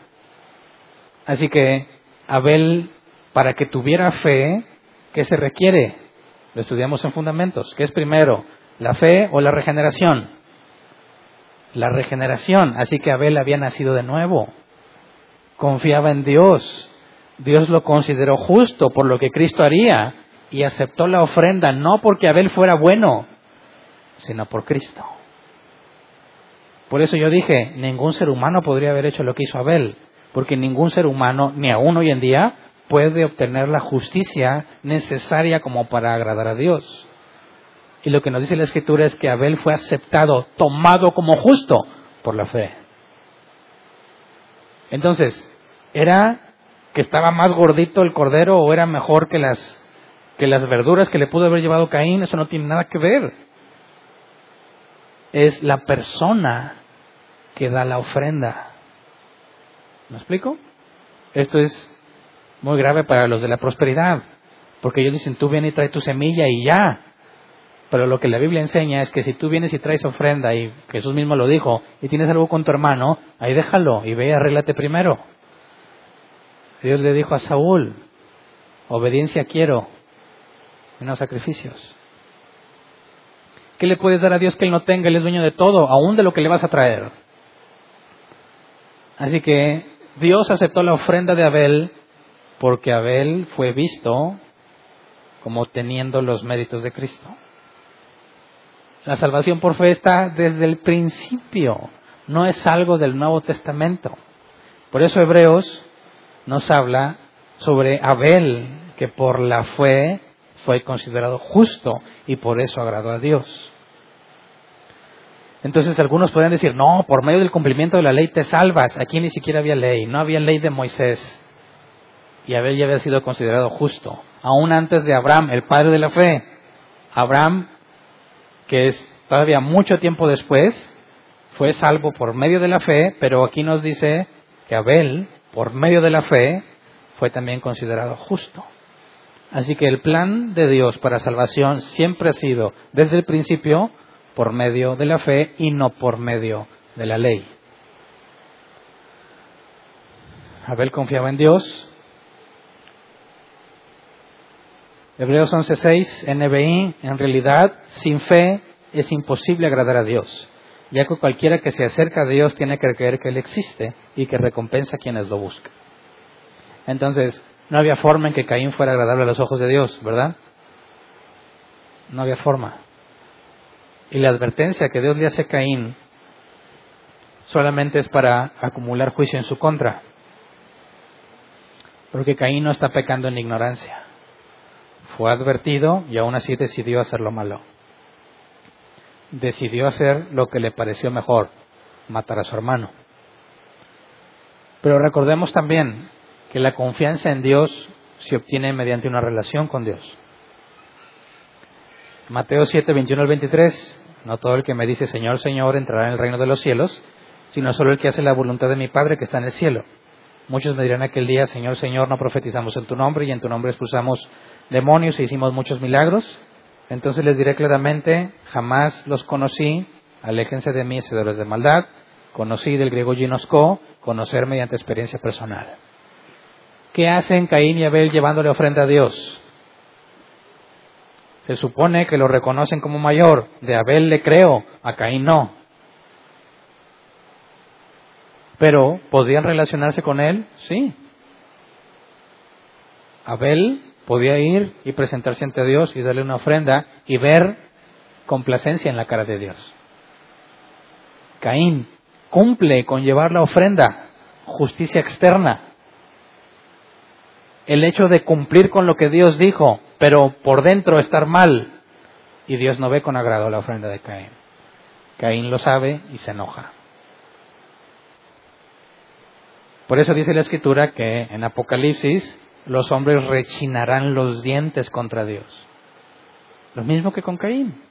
Así que Abel, para que tuviera fe, ¿qué se requiere? Lo estudiamos en fundamentos. ¿Qué es primero? ¿La fe o la regeneración? La regeneración. Así que Abel había nacido de nuevo. Confiaba en Dios. Dios lo consideró justo por lo que Cristo haría y aceptó la ofrenda no porque Abel fuera bueno, sino por Cristo. Por eso yo dije, ningún ser humano podría haber hecho lo que hizo Abel, porque ningún ser humano, ni aún hoy en día, puede obtener la justicia necesaria como para agradar a Dios. Y lo que nos dice la Escritura es que Abel fue aceptado, tomado como justo por la fe. Entonces, ¿era que estaba más gordito el cordero o era mejor que las que las verduras que le pudo haber llevado Caín, eso no tiene nada que ver. Es la persona que da la ofrenda. ¿Me explico? Esto es muy grave para los de la prosperidad, porque ellos dicen, tú vienes y trae tu semilla y ya. Pero lo que la Biblia enseña es que si tú vienes y traes ofrenda, y Jesús mismo lo dijo, y tienes algo con tu hermano, ahí déjalo y ve y arréglate primero. Dios le dijo a Saúl, obediencia quiero, menos sacrificios. ¿Qué le puedes dar a Dios que Él no tenga? Él es dueño de todo, aún de lo que le vas a traer. Así que Dios aceptó la ofrenda de Abel porque Abel fue visto como teniendo los méritos de Cristo. La salvación por fe está desde el principio, no es algo del Nuevo Testamento. Por eso Hebreos nos habla sobre Abel, que por la fe fue considerado justo y por eso agradó a Dios. Entonces algunos pueden decir, no, por medio del cumplimiento de la ley te salvas. Aquí ni siquiera había ley, no había ley de Moisés. Y Abel ya había sido considerado justo. Aún antes de Abraham, el padre de la fe. Abraham que es todavía mucho tiempo después, fue salvo por medio de la fe, pero aquí nos dice que Abel, por medio de la fe, fue también considerado justo. Así que el plan de Dios para salvación siempre ha sido, desde el principio, por medio de la fe y no por medio de la ley. Abel confiaba en Dios, Hebreos 11:6, NBI, en realidad, sin fe es imposible agradar a Dios, ya que cualquiera que se acerca a Dios tiene que creer que Él existe y que recompensa a quienes lo buscan. Entonces, no había forma en que Caín fuera agradable a los ojos de Dios, ¿verdad? No había forma. Y la advertencia que Dios le hace a Caín solamente es para acumular juicio en su contra. Porque Caín no está pecando en ignorancia. Fue advertido y aún así decidió hacer lo malo. Decidió hacer lo que le pareció mejor, matar a su hermano. Pero recordemos también que la confianza en Dios se obtiene mediante una relación con Dios. Mateo 7, 21 al 23. No todo el que me dice Señor, Señor entrará en el reino de los cielos, sino solo el que hace la voluntad de mi Padre que está en el cielo. Muchos me dirán aquel día, Señor, Señor, no profetizamos en tu nombre y en tu nombre expulsamos demonios e hicimos muchos milagros. Entonces les diré claramente, jamás los conocí, aléjense de mí, hacedores de maldad. Conocí del griego ginosco, conocer mediante experiencia personal. ¿Qué hacen Caín y Abel llevándole ofrenda a Dios? Se supone que lo reconocen como mayor. De Abel le creo, a Caín no. Pero, ¿podrían relacionarse con él? Sí. Abel podía ir y presentarse ante Dios y darle una ofrenda y ver complacencia en la cara de Dios. Caín cumple con llevar la ofrenda, justicia externa. El hecho de cumplir con lo que Dios dijo, pero por dentro estar mal, y Dios no ve con agrado la ofrenda de Caín. Caín lo sabe y se enoja. Por eso dice la escritura que en Apocalipsis los hombres rechinarán los dientes contra Dios. Lo mismo que con Caín.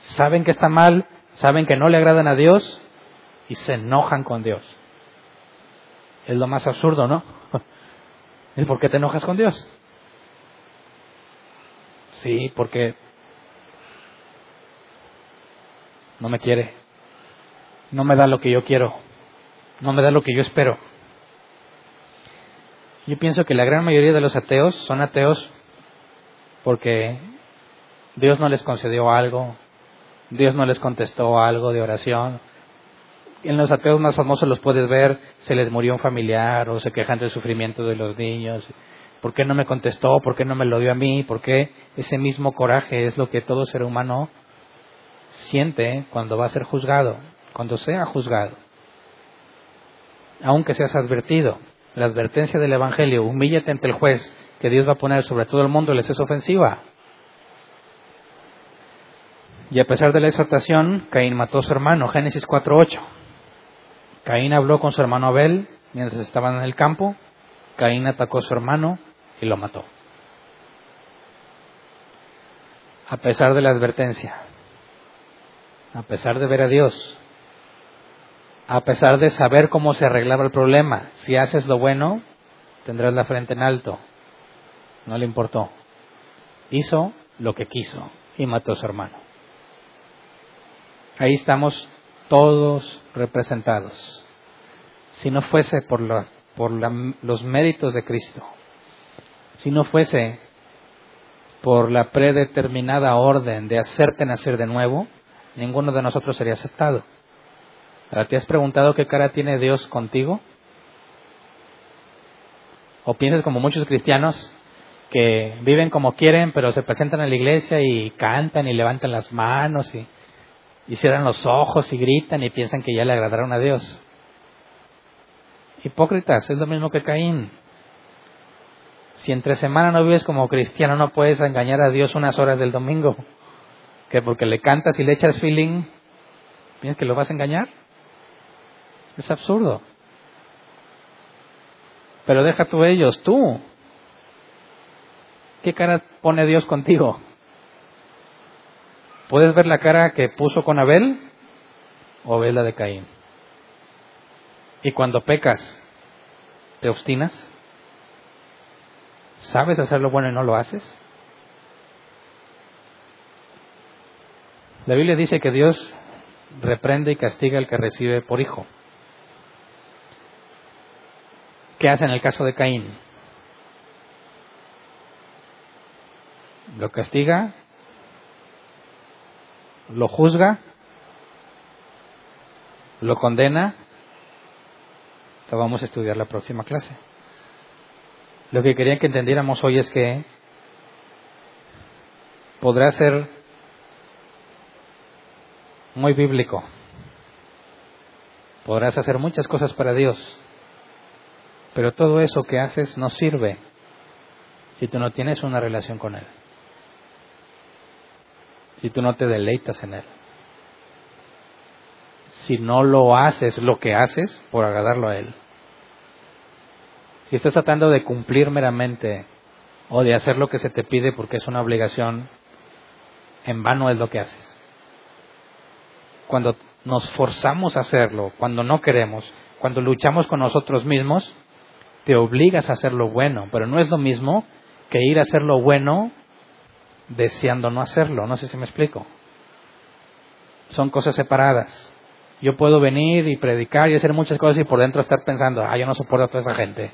Saben que está mal, saben que no le agradan a Dios y se enojan con Dios. Es lo más absurdo, ¿no? ¿Es por qué te enojas con Dios? Sí, porque no me quiere. No me da lo que yo quiero. No me da lo que yo espero. Yo pienso que la gran mayoría de los ateos son ateos porque Dios no les concedió algo, Dios no les contestó algo de oración. En los ateos más famosos los puedes ver, se les murió un familiar o se quejan del sufrimiento de los niños. ¿Por qué no me contestó? ¿Por qué no me lo dio a mí? ¿Por qué ese mismo coraje es lo que todo ser humano siente cuando va a ser juzgado, cuando sea juzgado? Aunque seas advertido la advertencia del Evangelio, humíllate ante el juez que Dios va a poner sobre todo el mundo, les es ofensiva. Y a pesar de la exhortación, Caín mató a su hermano, Génesis 4.8. Caín habló con su hermano Abel mientras estaban en el campo, Caín atacó a su hermano y lo mató. a pesar de la advertencia, a pesar de ver a Dios, a pesar de saber cómo se arreglaba el problema. Si haces lo bueno, tendrás la frente en alto. No le importó. Hizo lo que quiso y mató a su hermano. Ahí estamos todos representados. Si no fuese por, por los méritos de Cristo, si no fuese por la predeterminada orden de hacerte nacer de nuevo, ninguno de nosotros sería aceptado. ¿Te has preguntado qué cara tiene Dios contigo? ¿O piensas como muchos cristianos que viven como quieren, pero se presentan a la iglesia y cantan y levantan las manos y, y cierran los ojos y gritan y piensan que ya le agradaron a Dios? Hipócritas, es lo mismo que Caín. Si entre semana no vives como cristiano, no puedes engañar a Dios unas horas del domingo. Que porque le cantas y le echas feeling, ¿piensas que lo vas a engañar? Es absurdo. Pero deja tú ellos, tú. ¿Qué cara pone Dios contigo? ¿Puedes ver la cara que puso con Abel o ves la de Caín? Y cuando pecas, ¿te obstinas? ¿Sabes hacer lo bueno y no lo haces? La Biblia dice que Dios reprende y castiga al que recibe por hijo. ¿Qué hace en el caso de Caín? Lo castiga, lo juzga, lo condena. vamos a estudiar la próxima clase. Lo que quería que entendiéramos hoy es que podrá ser muy bíblico. Podrás hacer muchas cosas para Dios, pero todo eso que haces no sirve si tú no tienes una relación con Él, si tú no te deleitas en Él, si no lo haces lo que haces por agradarlo a Él. Si estás tratando de cumplir meramente o de hacer lo que se te pide porque es una obligación, en vano es lo que haces. Cuando nos forzamos a hacerlo, cuando no queremos, cuando luchamos con nosotros mismos, te obligas a hacer lo bueno, pero no es lo mismo que ir a hacer lo bueno deseando no hacerlo. No sé si me explico. Son cosas separadas. Yo puedo venir y predicar y hacer muchas cosas y por dentro estar pensando, ah, yo no soporto a toda esa gente.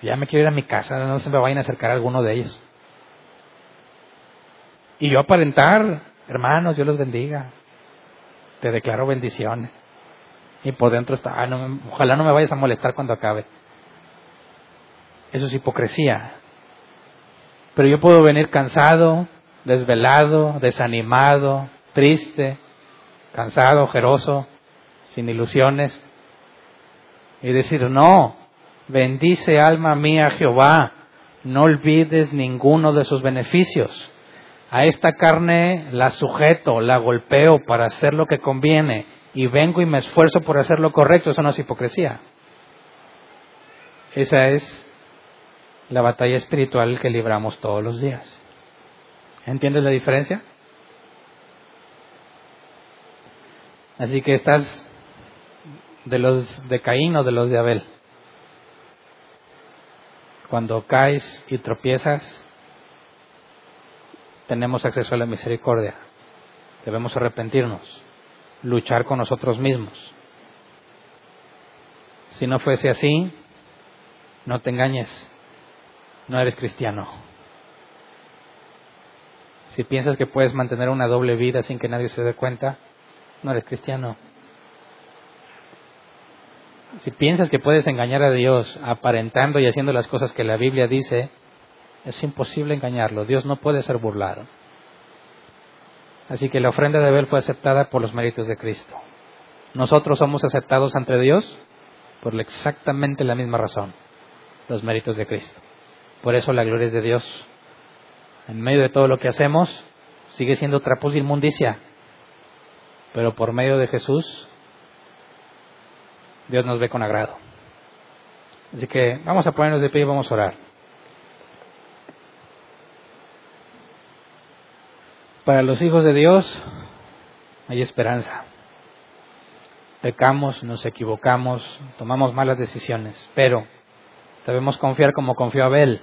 Ya me quiero ir a mi casa, no se me vayan a acercar a alguno de ellos. Y yo aparentar, hermanos, Dios los bendiga. Te declaro bendiciones. Y por dentro está, ah, ojalá no me vayas a molestar cuando acabe. Eso es hipocresía. Pero yo puedo venir cansado, desvelado, desanimado, triste, cansado, ojeroso, sin ilusiones, y decir, no, bendice alma mía Jehová, no olvides ninguno de sus beneficios. A esta carne la sujeto, la golpeo para hacer lo que conviene y vengo y me esfuerzo por hacer lo correcto, eso no es hipocresía. Esa es la batalla espiritual que libramos todos los días. ¿Entiendes la diferencia? Así que estás de los de Caín o de los de Abel. Cuando caes y tropiezas, tenemos acceso a la misericordia. Debemos arrepentirnos, luchar con nosotros mismos. Si no fuese así, no te engañes, no eres cristiano. Si piensas que puedes mantener una doble vida sin que nadie se dé cuenta, no eres cristiano. Si piensas que puedes engañar a Dios aparentando y haciendo las cosas que la Biblia dice, es imposible engañarlo. Dios no puede ser burlado. Así que la ofrenda de Abel fue aceptada por los méritos de Cristo. Nosotros somos aceptados ante Dios por exactamente la misma razón, los méritos de Cristo. Por eso la gloria es de Dios. En medio de todo lo que hacemos, sigue siendo trapos de inmundicia. Pero por medio de Jesús, Dios nos ve con agrado. Así que vamos a ponernos de pie y vamos a orar. Para los hijos de Dios hay esperanza. Pecamos, nos equivocamos, tomamos malas decisiones, pero debemos confiar como confió Abel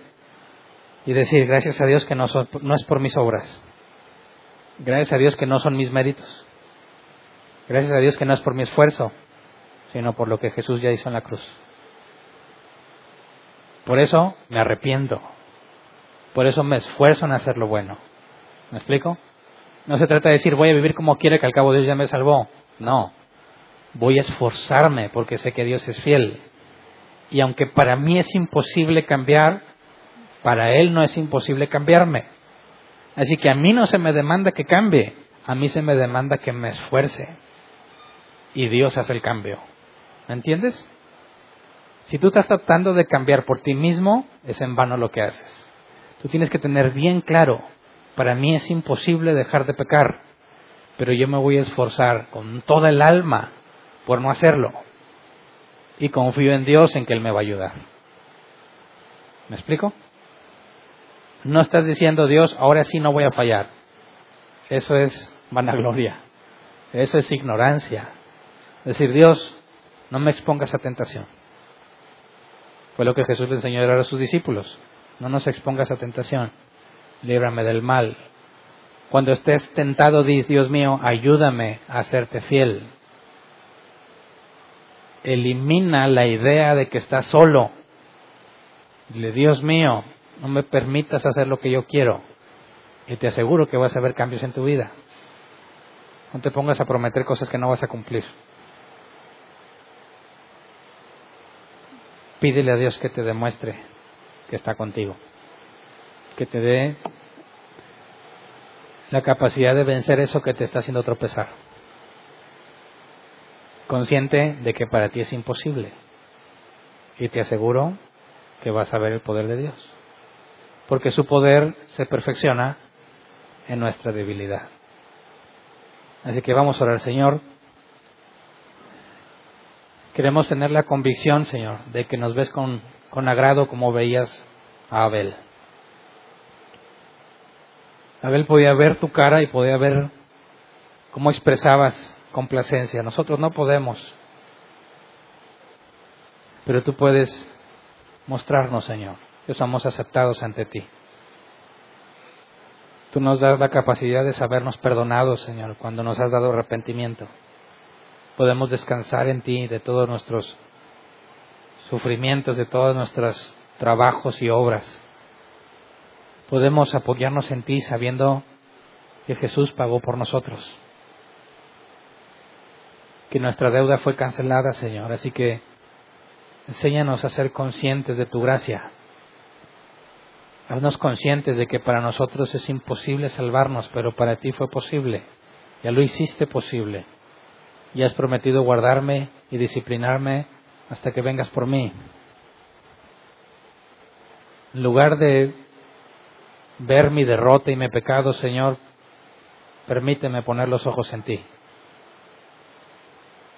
y decir, gracias a Dios que no, no es por mis obras, gracias a Dios que no son mis méritos, gracias a Dios que no es por mi esfuerzo, sino por lo que Jesús ya hizo en la cruz. Por eso me arrepiento, por eso me esfuerzo en hacer lo bueno. ¿Me explico? No se trata de decir voy a vivir como quiere que al cabo Dios ya me salvó. No. Voy a esforzarme porque sé que Dios es fiel. Y aunque para mí es imposible cambiar, para Él no es imposible cambiarme. Así que a mí no se me demanda que cambie, a mí se me demanda que me esfuerce. Y Dios hace el cambio. ¿Me entiendes? Si tú estás tratando de cambiar por ti mismo, es en vano lo que haces. Tú tienes que tener bien claro para mí es imposible dejar de pecar, pero yo me voy a esforzar con toda el alma por no hacerlo. Y confío en Dios en que Él me va a ayudar. ¿Me explico? No estás diciendo Dios, ahora sí no voy a fallar. Eso es vanagloria. Eso es ignorancia. Decir, Dios, no me expongas a tentación. Fue lo que Jesús le enseñó a sus discípulos. No nos expongas a tentación líbrame del mal. Cuando estés tentado, dices, Dios mío, ayúdame a hacerte fiel. Elimina la idea de que estás solo. Dile, Dios mío, no me permitas hacer lo que yo quiero. Y te aseguro que vas a ver cambios en tu vida. No te pongas a prometer cosas que no vas a cumplir. Pídele a Dios que te demuestre que está contigo que te dé la capacidad de vencer eso que te está haciendo tropezar. Consciente de que para ti es imposible. Y te aseguro que vas a ver el poder de Dios. Porque su poder se perfecciona en nuestra debilidad. Así que vamos a orar, Señor. Queremos tener la convicción, Señor, de que nos ves con, con agrado como veías a Abel. Abel podía ver tu cara y podía ver cómo expresabas complacencia. Nosotros no podemos. Pero tú puedes mostrarnos, Señor, que somos aceptados ante ti. Tú nos das la capacidad de sabernos perdonados, Señor, cuando nos has dado arrepentimiento. Podemos descansar en ti de todos nuestros sufrimientos, de todos nuestros trabajos y obras podemos apoyarnos en ti sabiendo que Jesús pagó por nosotros. Que nuestra deuda fue cancelada, Señor. Así que enséñanos a ser conscientes de tu gracia. Haznos conscientes de que para nosotros es imposible salvarnos, pero para ti fue posible. Ya lo hiciste posible. Y has prometido guardarme y disciplinarme hasta que vengas por mí. En lugar de ver mi derrota y mi pecado, Señor, permíteme poner los ojos en ti.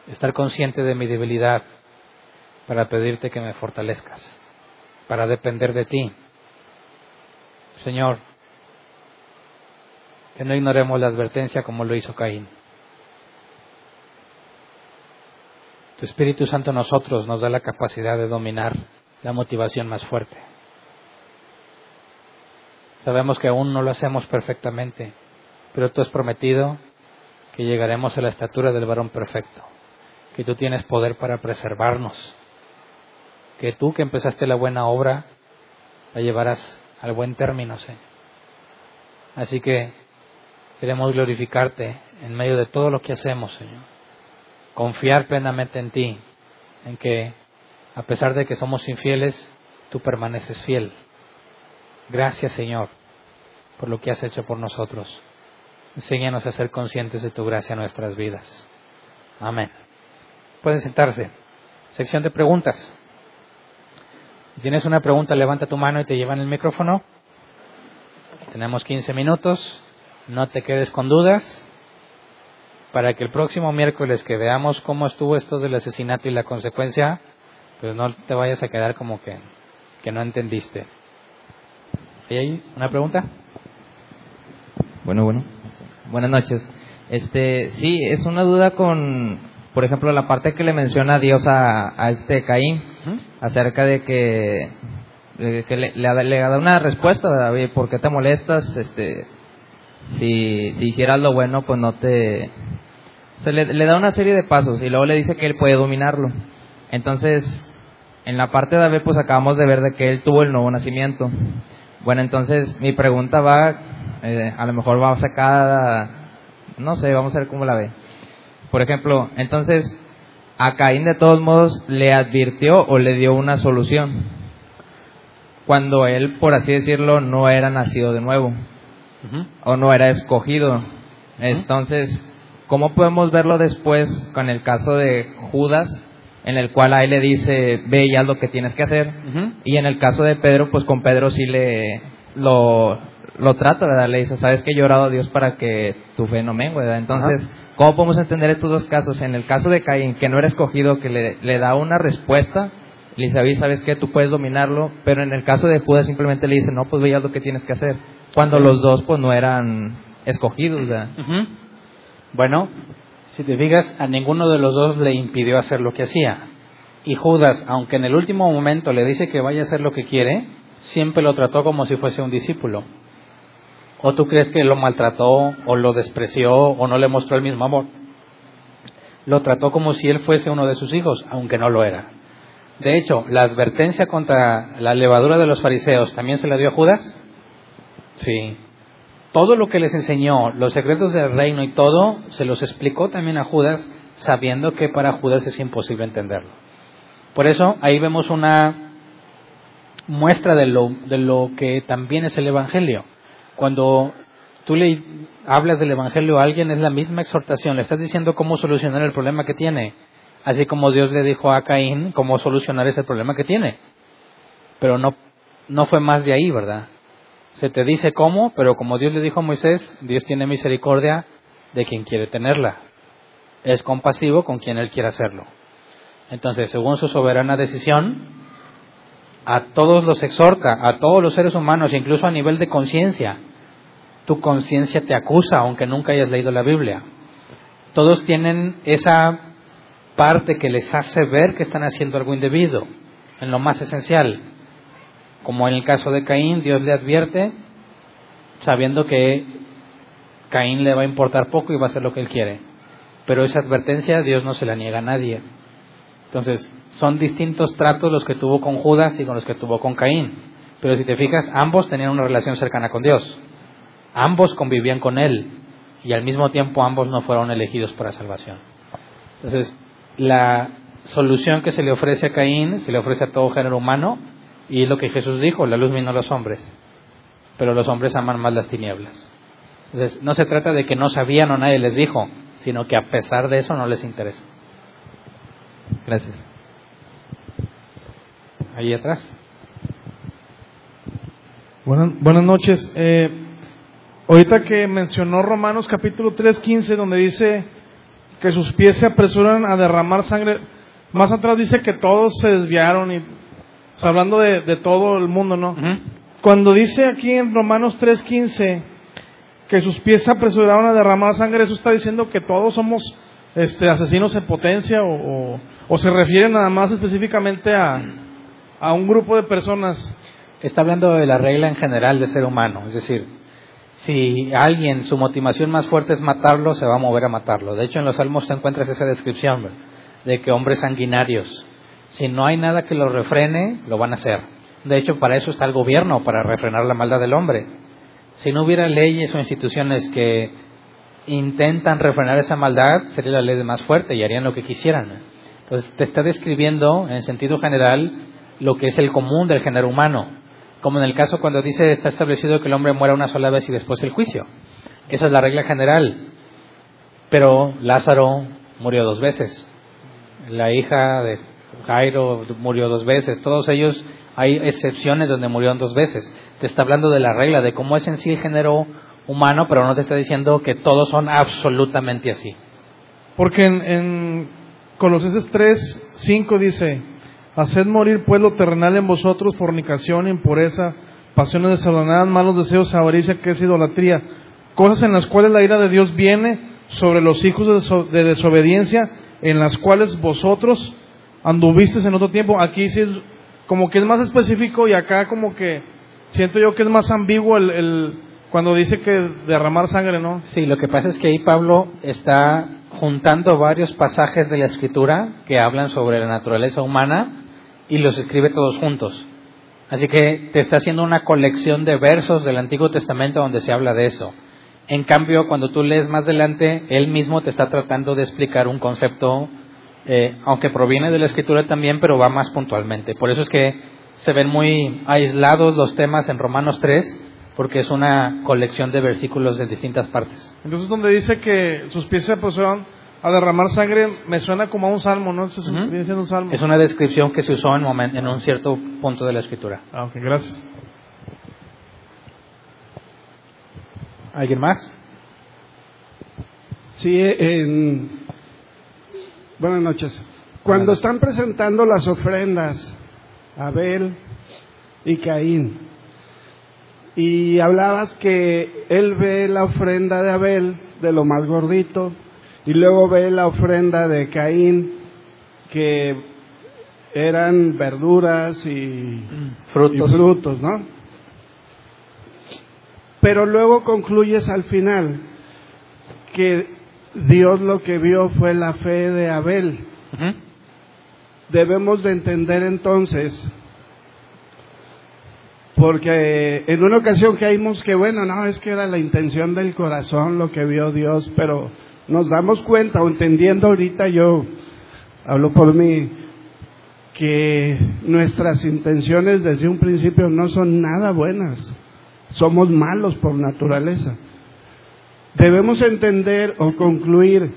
Estar consciente de mi debilidad para pedirte que me fortalezcas, para depender de ti. Señor, que no ignoremos la advertencia como lo hizo Caín. Tu Espíritu Santo a nosotros nos da la capacidad de dominar la motivación más fuerte. Sabemos que aún no lo hacemos perfectamente, pero tú has prometido que llegaremos a la estatura del varón perfecto, que tú tienes poder para preservarnos, que tú que empezaste la buena obra la llevarás al buen término, Señor. Así que queremos glorificarte en medio de todo lo que hacemos, Señor. Confiar plenamente en ti, en que a pesar de que somos infieles, tú permaneces fiel. Gracias, Señor, por lo que has hecho por nosotros. Enséñanos a ser conscientes de tu gracia en nuestras vidas. Amén. Pueden sentarse. Sección de preguntas. Si tienes una pregunta, levanta tu mano y te llevan el micrófono. Tenemos 15 minutos. No te quedes con dudas. Para que el próximo miércoles que veamos cómo estuvo esto del asesinato y la consecuencia, pues no te vayas a quedar como que, que no entendiste. ¿Hay ahí una pregunta? Bueno, bueno. Buenas noches. Este, sí, es una duda con, por ejemplo, la parte que le menciona Dios a, este Caín, acerca de que, le, le, da una respuesta, David, ¿por qué te molestas? Este, si, si hicieras lo bueno, pues no te... Se le, le da una serie de pasos y luego le dice que él puede dominarlo. Entonces, en la parte de David, pues acabamos de ver de que él tuvo el nuevo nacimiento. Bueno, entonces mi pregunta va, eh, a lo mejor va sacada, no sé, vamos a ver cómo la ve. Por ejemplo, entonces, a Caín de todos modos le advirtió o le dio una solución, cuando él, por así decirlo, no era nacido de nuevo, o no era escogido. Entonces, ¿cómo podemos verlo después con el caso de Judas, en el cual a él le dice, ve y haz lo que tienes que hacer. Y en el caso de Pedro, pues con Pedro sí le lo, lo trata, ¿verdad? Le dice, sabes que he llorado a Dios para que tu fe no mengue, ¿verdad? Entonces, ¿cómo podemos entender estos dos casos? En el caso de Caín, que no era escogido, que le, le da una respuesta, le dice, sabes que tú puedes dominarlo, pero en el caso de Judas simplemente le dice, no, pues ve y haz lo que tienes que hacer. Cuando los dos, pues no eran escogidos, ¿verdad? Bueno, si te fijas, a ninguno de los dos le impidió hacer lo que hacía. Y Judas, aunque en el último momento le dice que vaya a hacer lo que quiere, siempre lo trató como si fuese un discípulo. ¿O tú crees que lo maltrató o lo despreció o no le mostró el mismo amor? Lo trató como si él fuese uno de sus hijos, aunque no lo era. De hecho, la advertencia contra la levadura de los fariseos también se la dio a Judas. Sí todo lo que les enseñó, los secretos del reino y todo, se los explicó también a Judas, sabiendo que para Judas es imposible entenderlo. Por eso ahí vemos una muestra de lo, de lo que también es el Evangelio. Cuando tú le hablas del Evangelio a alguien, es la misma exhortación, le estás diciendo cómo solucionar el problema que tiene, así como Dios le dijo a Caín cómo solucionar ese problema que tiene. Pero no, no fue más de ahí, ¿verdad? Se te dice cómo, pero como Dios le dijo a Moisés, Dios tiene misericordia de quien quiere tenerla. Es compasivo con quien Él quiere hacerlo. Entonces, según su soberana decisión, a todos los exhorta, a todos los seres humanos, incluso a nivel de conciencia. Tu conciencia te acusa, aunque nunca hayas leído la Biblia. Todos tienen esa parte que les hace ver que están haciendo algo indebido, en lo más esencial. Como en el caso de Caín, Dios le advierte sabiendo que Caín le va a importar poco y va a hacer lo que él quiere. Pero esa advertencia Dios no se la niega a nadie. Entonces, son distintos tratos los que tuvo con Judas y con los que tuvo con Caín. Pero si te fijas, ambos tenían una relación cercana con Dios. Ambos convivían con Él y al mismo tiempo ambos no fueron elegidos para salvación. Entonces, la solución que se le ofrece a Caín se le ofrece a todo género humano y es lo que Jesús dijo, la luz vino a los hombres, pero los hombres aman más las tinieblas. Entonces, no se trata de que no sabían o nadie les dijo, sino que a pesar de eso no les interesa. Gracias. Ahí atrás. Buenas, buenas noches. Eh, ahorita que mencionó Romanos capítulo 3, 15, donde dice que sus pies se apresuran a derramar sangre, más atrás dice que todos se desviaron y hablando de, todo el mundo, ¿no? Cuando dice aquí en Romanos 3:15 que sus pies se apresuraron a derramar sangre, eso está diciendo que todos somos este, asesinos en potencia o, o, se refiere nada más específicamente a, a un grupo de personas. Está hablando de la regla en general de ser humano, es decir, si alguien su motivación más fuerte es matarlo, se va a mover a matarlo. De hecho, en los Salmos te encuentras esa descripción de que hombres sanguinarios si no hay nada que lo refrene, lo van a hacer. De hecho, para eso está el gobierno, para refrenar la maldad del hombre. Si no hubiera leyes o instituciones que intentan refrenar esa maldad, sería la ley de más fuerte y harían lo que quisieran. Entonces, te está describiendo, en sentido general, lo que es el común del género humano. Como en el caso cuando dice está establecido que el hombre muera una sola vez y después el juicio. Esa es la regla general. Pero Lázaro murió dos veces. La hija de Jairo murió dos veces, todos ellos hay excepciones donde murieron dos veces. Te está hablando de la regla, de cómo es en sí el género humano, pero no te está diciendo que todos son absolutamente así. Porque en, en Colosenses 3, 5 dice, haced morir pues lo terrenal en vosotros, fornicación, impureza, pasiones desordenadas, malos deseos, avaricia, que es idolatría. cosas en las cuales la ira de Dios viene sobre los hijos de, deso- de desobediencia, en las cuales vosotros anduvisteis en otro tiempo. Aquí sí es como que es más específico y acá como que siento yo que es más ambiguo el, el- cuando dice que derramar sangre, ¿no? Sí, lo que pasa es que ahí Pablo está juntando varios pasajes de la escritura que hablan sobre la naturaleza humana y los escribe todos juntos. Así que te está haciendo una colección de versos del Antiguo Testamento donde se habla de eso. En cambio, cuando tú lees más adelante, él mismo te está tratando de explicar un concepto, eh, aunque proviene de la escritura también, pero va más puntualmente. Por eso es que se ven muy aislados los temas en Romanos 3, porque es una colección de versículos de distintas partes. Entonces donde dice que sus pies se apresuraron a derramar sangre, me suena como a un salmo, ¿no? Eso es un- Ujú. viene siendo un salmo. Es una descripción que se usó en, un cierto punto de la escritura. Ah, ok, gracias. ¿Alguien más? Sí, en... buenas noches. Cuando Buenas están presentando las ofrendas, Abel y Caín, y hablabas que él ve la ofrenda de Abel, de lo más gordito, y luego ve la ofrenda de Caín, que eran verduras y Frutos. y frutos, ¿no? Pero luego concluyes al final que Dios lo que vio fue la fe de Abel. Debemos de entender entonces, porque en una ocasión caímos que bueno, no, es que era la intención del corazón lo que vio Dios, pero nos damos cuenta, o entendiendo ahorita yo, hablo por mí, que nuestras intenciones desde un principio no son nada buenas, somos malos por naturaleza. Debemos entender o concluir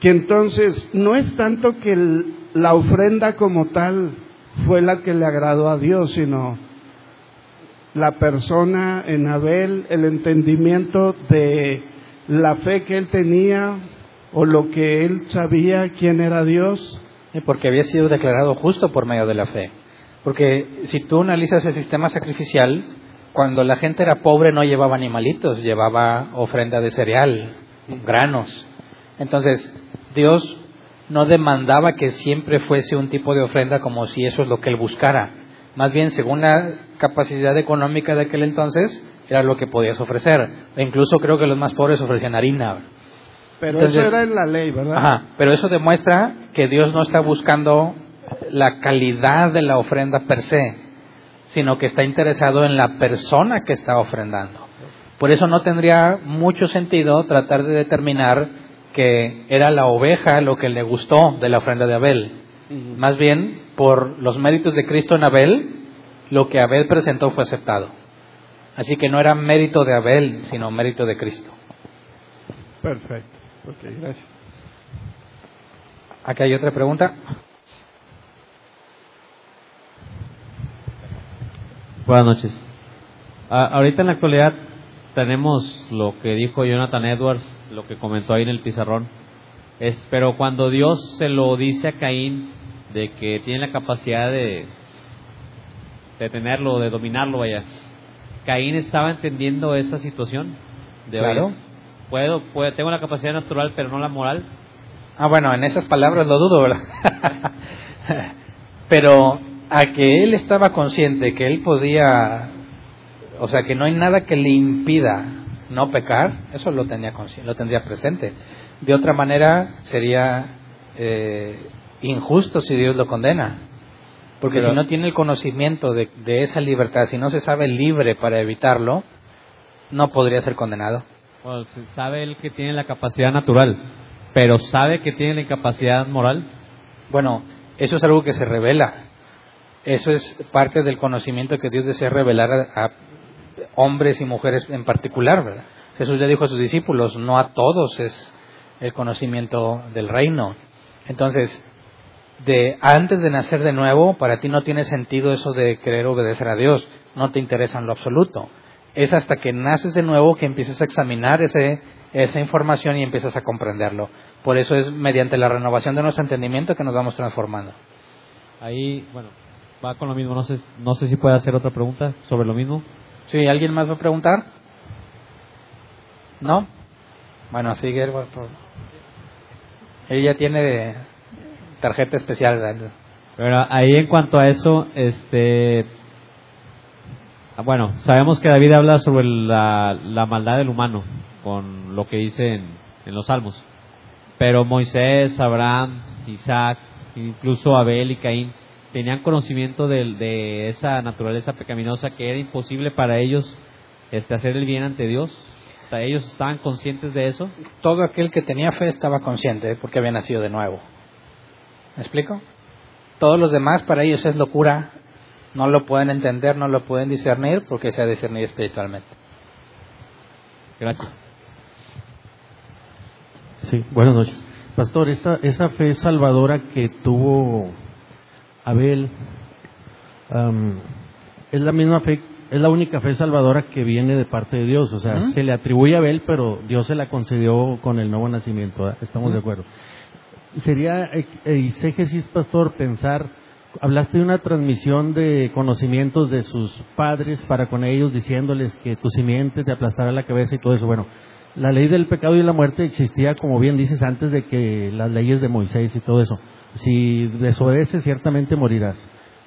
que entonces no es tanto que la ofrenda como tal fue la que le agradó a Dios, sino la persona en Abel, el entendimiento de la fe que él tenía o lo que él sabía quién era Dios. Y porque había sido declarado justo por medio de la fe. Porque si tú analizas el sistema sacrificial, cuando la gente era pobre no llevaba animalitos, llevaba ofrenda de cereal, granos. Entonces, Dios no demandaba que siempre fuese un tipo de ofrenda como si eso es lo que él buscara. Más bien, según la capacidad económica de aquel entonces, era lo que podías ofrecer. E incluso creo que los más pobres ofrecían harina. Pero Entonces- eso era en la ley, ¿verdad? Ajá, pero eso demuestra que Dios no está buscando la calidad de la ofrenda per se, sino que está interesado en la persona que está ofrendando. Por eso no tendría mucho sentido tratar de determinar que era la oveja lo que le gustó de la ofrenda de Abel. Más bien, por los méritos de Cristo en Abel, lo que Abel presentó fue aceptado. Así que no era mérito de Abel, sino mérito de Cristo. Perfecto. Ok, gracias. Aquí hay otra pregunta. Buenas noches. Ah, ahorita en la actualidad tenemos lo que dijo Jonathan Edwards, lo que comentó ahí en el pizarrón. Es, pero cuando Dios se lo dice a Caín de que tiene la capacidad de, de tenerlo, de dominarlo, vaya, Caín estaba entendiendo esa situación. De, Claro. Puedo, puedo, tengo la capacidad natural, pero no la moral. Ah, bueno, en esas palabras lo dudo, ¿verdad? Pero a que él estaba consciente que él podía, o sea, que no hay nada que le impida no pecar, eso lo tenía lo tendría presente. De otra manera sería eh, injusto si Dios lo condena, porque Pero- si no tiene el conocimiento de, de esa libertad, si no se sabe libre para evitarlo, no podría ser condenado. Bueno, sabe él que tiene la capacidad natural, pero sabe que tiene la incapacidad moral. Bueno, eso es algo que se revela. Eso es parte del conocimiento que Dios desea revelar a, hombres y mujeres en particular, ¿verdad? Jesús le dijo a sus discípulos, no a todos es el conocimiento del reino. Entonces, de antes de nacer de nuevo, para ti no tiene sentido eso de querer obedecer a Dios, no te interesa en lo absoluto. Es hasta que naces de nuevo que empiezas a examinar ese, esa información y empiezas a comprenderlo. Por eso es mediante la renovación de nuestro entendimiento que nos vamos transformando. Ahí, bueno, va con lo mismo. No sé, no sé si puede hacer otra pregunta sobre lo mismo. ¿Sí? ¿Alguien más va a preguntar? ¿No? Bueno, sigue. por. Ella tiene tarjeta especial. Pero ahí en cuanto a eso, este, bueno, sabemos que David habla sobre la, maldad del humano con lo que dice en, los Salmos. Pero Moisés, Abraham, Isaac, incluso Abel y Caín tenían conocimiento de, esa naturaleza pecaminosa que era imposible para ellos este, hacer el bien ante Dios. Ellos estaban conscientes de eso. Todo aquel que tenía fe estaba consciente porque había nacido de nuevo. ¿Me explico? Todos los demás para ellos es locura. No lo pueden entender, no lo pueden discernir porque se ha discernido espiritualmente. Gracias. Sí, buenas noches. Pastor, esta, esa fe salvadora que tuvo Abel am, es la misma fe, es la única fe salvadora que viene de parte de Dios. O sea, se le atribuye a Abel, pero Dios se la concedió con el nuevo nacimiento. ¿verdad? Estamos de acuerdo. Sería eh, exégesis, pastor, pensar, hablaste de una transmisión de conocimientos de sus padres para con ellos, diciéndoles que tu simiente te aplastará la cabeza y todo eso. Bueno, la ley del pecado y la muerte existía, como bien dices, antes de que las leyes de Moisés y todo eso. Si desobedeces, ciertamente morirás.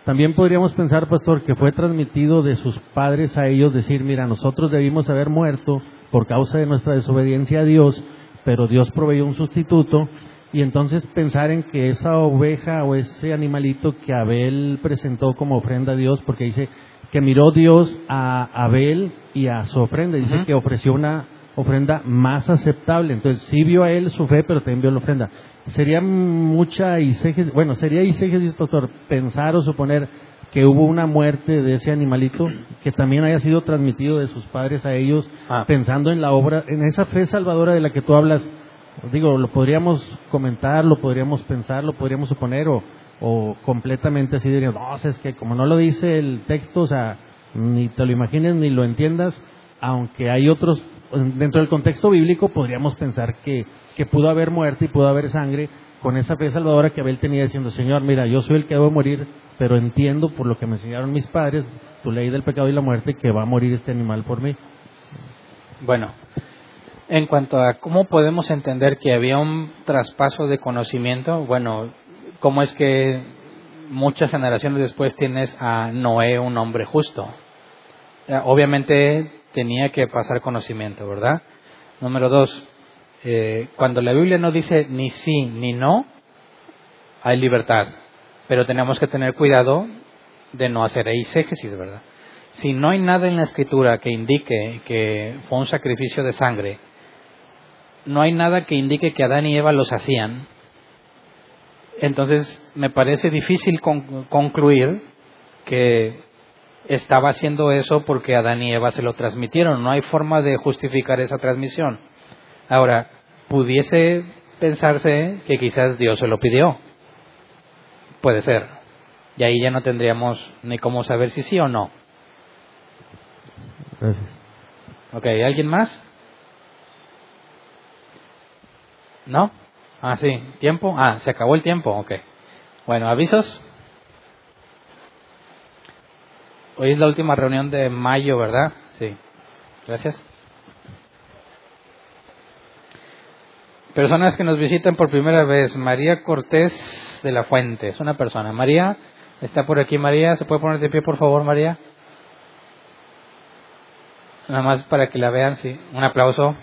También podríamos pensar, pastor, que fue transmitido de sus padres a ellos decir, mira, nosotros debimos haber muerto por causa de nuestra desobediencia a Dios, pero Dios proveyó un sustituto. Y entonces pensar en que esa oveja o ese animalito que Abel presentó como ofrenda a Dios, porque dice que miró Dios a Abel y a su ofrenda, dice que ofreció una ofrenda más aceptable. Entonces sí vio a él su fe, pero también vio la ofrenda. Sería mucha isegesis, bueno, sería isegesis, pastor, pensar o suponer que hubo una muerte de ese animalito que también haya sido transmitido de sus padres a ellos, Ah. pensando en la obra, en esa fe salvadora de la que tú hablas. Digo, lo podríamos comentar, lo podríamos pensar, lo podríamos suponer, o, o completamente así diríamos, no, es que como no lo dice el texto, o sea, ni te lo imagines ni lo entiendas, aunque hay otros, dentro del contexto bíblico podríamos pensar que, que pudo haber muerte y pudo haber sangre con esa fe salvadora que Abel tenía diciendo, Señor, mira, yo soy el que debo morir, pero entiendo por lo que me enseñaron mis padres, tu ley del pecado y la muerte, que va a morir este animal por mí. Bueno, en cuanto a cómo podemos entender que había un traspaso de conocimiento, bueno, cómo es que muchas generaciones después tienes a Noé, un hombre justo. Eh, Obviamente tenía que pasar conocimiento, ¿verdad? Número dos, eh, cuando la Biblia no dice ni sí ni no, hay libertad, pero tenemos que tener cuidado de no hacer eisegesis, ¿verdad? Si no hay nada en la escritura que indique que fue un sacrificio de sangre, no hay nada que indique que Adán y Eva los hacían, entonces me parece difícil con- concluir que estaba haciendo eso porque Adán y Eva se lo transmitieron. No hay forma de justificar esa transmisión. Ahora, pudiese pensarse que quizás Dios se lo pidió. Puede ser. Y ahí ya no tendríamos ni cómo saber si sí o no. Gracias. Ok, ¿alguien más? ¿No? Ah, sí. ¿Tiempo? Ah, se acabó el tiempo. Ok. Bueno, ¿avisos? Hoy es la última reunión de mayo, ¿verdad? Sí. Gracias. Personas que nos visitan por primera vez. María Cortés de la Fuente. Es una persona. María, está por aquí María. ¿Se puede poner de pie, por favor, María? Nada más para que la vean, sí. Un aplauso.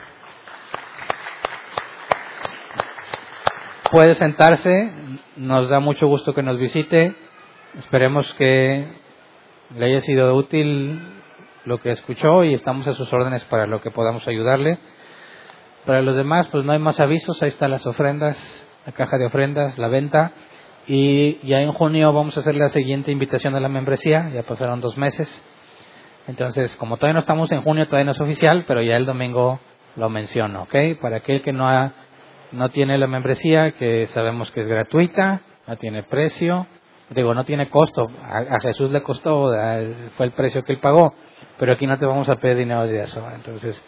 Puede sentarse. Nos da mucho gusto que nos visite. Esperemos que le haya sido útil lo que escuchó y estamos a sus órdenes para lo que podamos ayudarle. Para los demás, pues no hay más avisos. Ahí están las ofrendas, la caja de ofrendas, la venta. Y ya en junio vamos a hacer la siguiente invitación a la membresía. Ya pasaron dos meses. Entonces, como todavía no estamos en junio, todavía no es oficial, pero ya el domingo lo menciono, ¿ok? Para aquel que no, ha- no tiene la membresía, que sabemos que es gratuita, no tiene precio, digo, no tiene costo, a, a Jesús le costó, fue el precio que él pagó, pero aquí no te vamos a pedir dinero de eso. Entonces,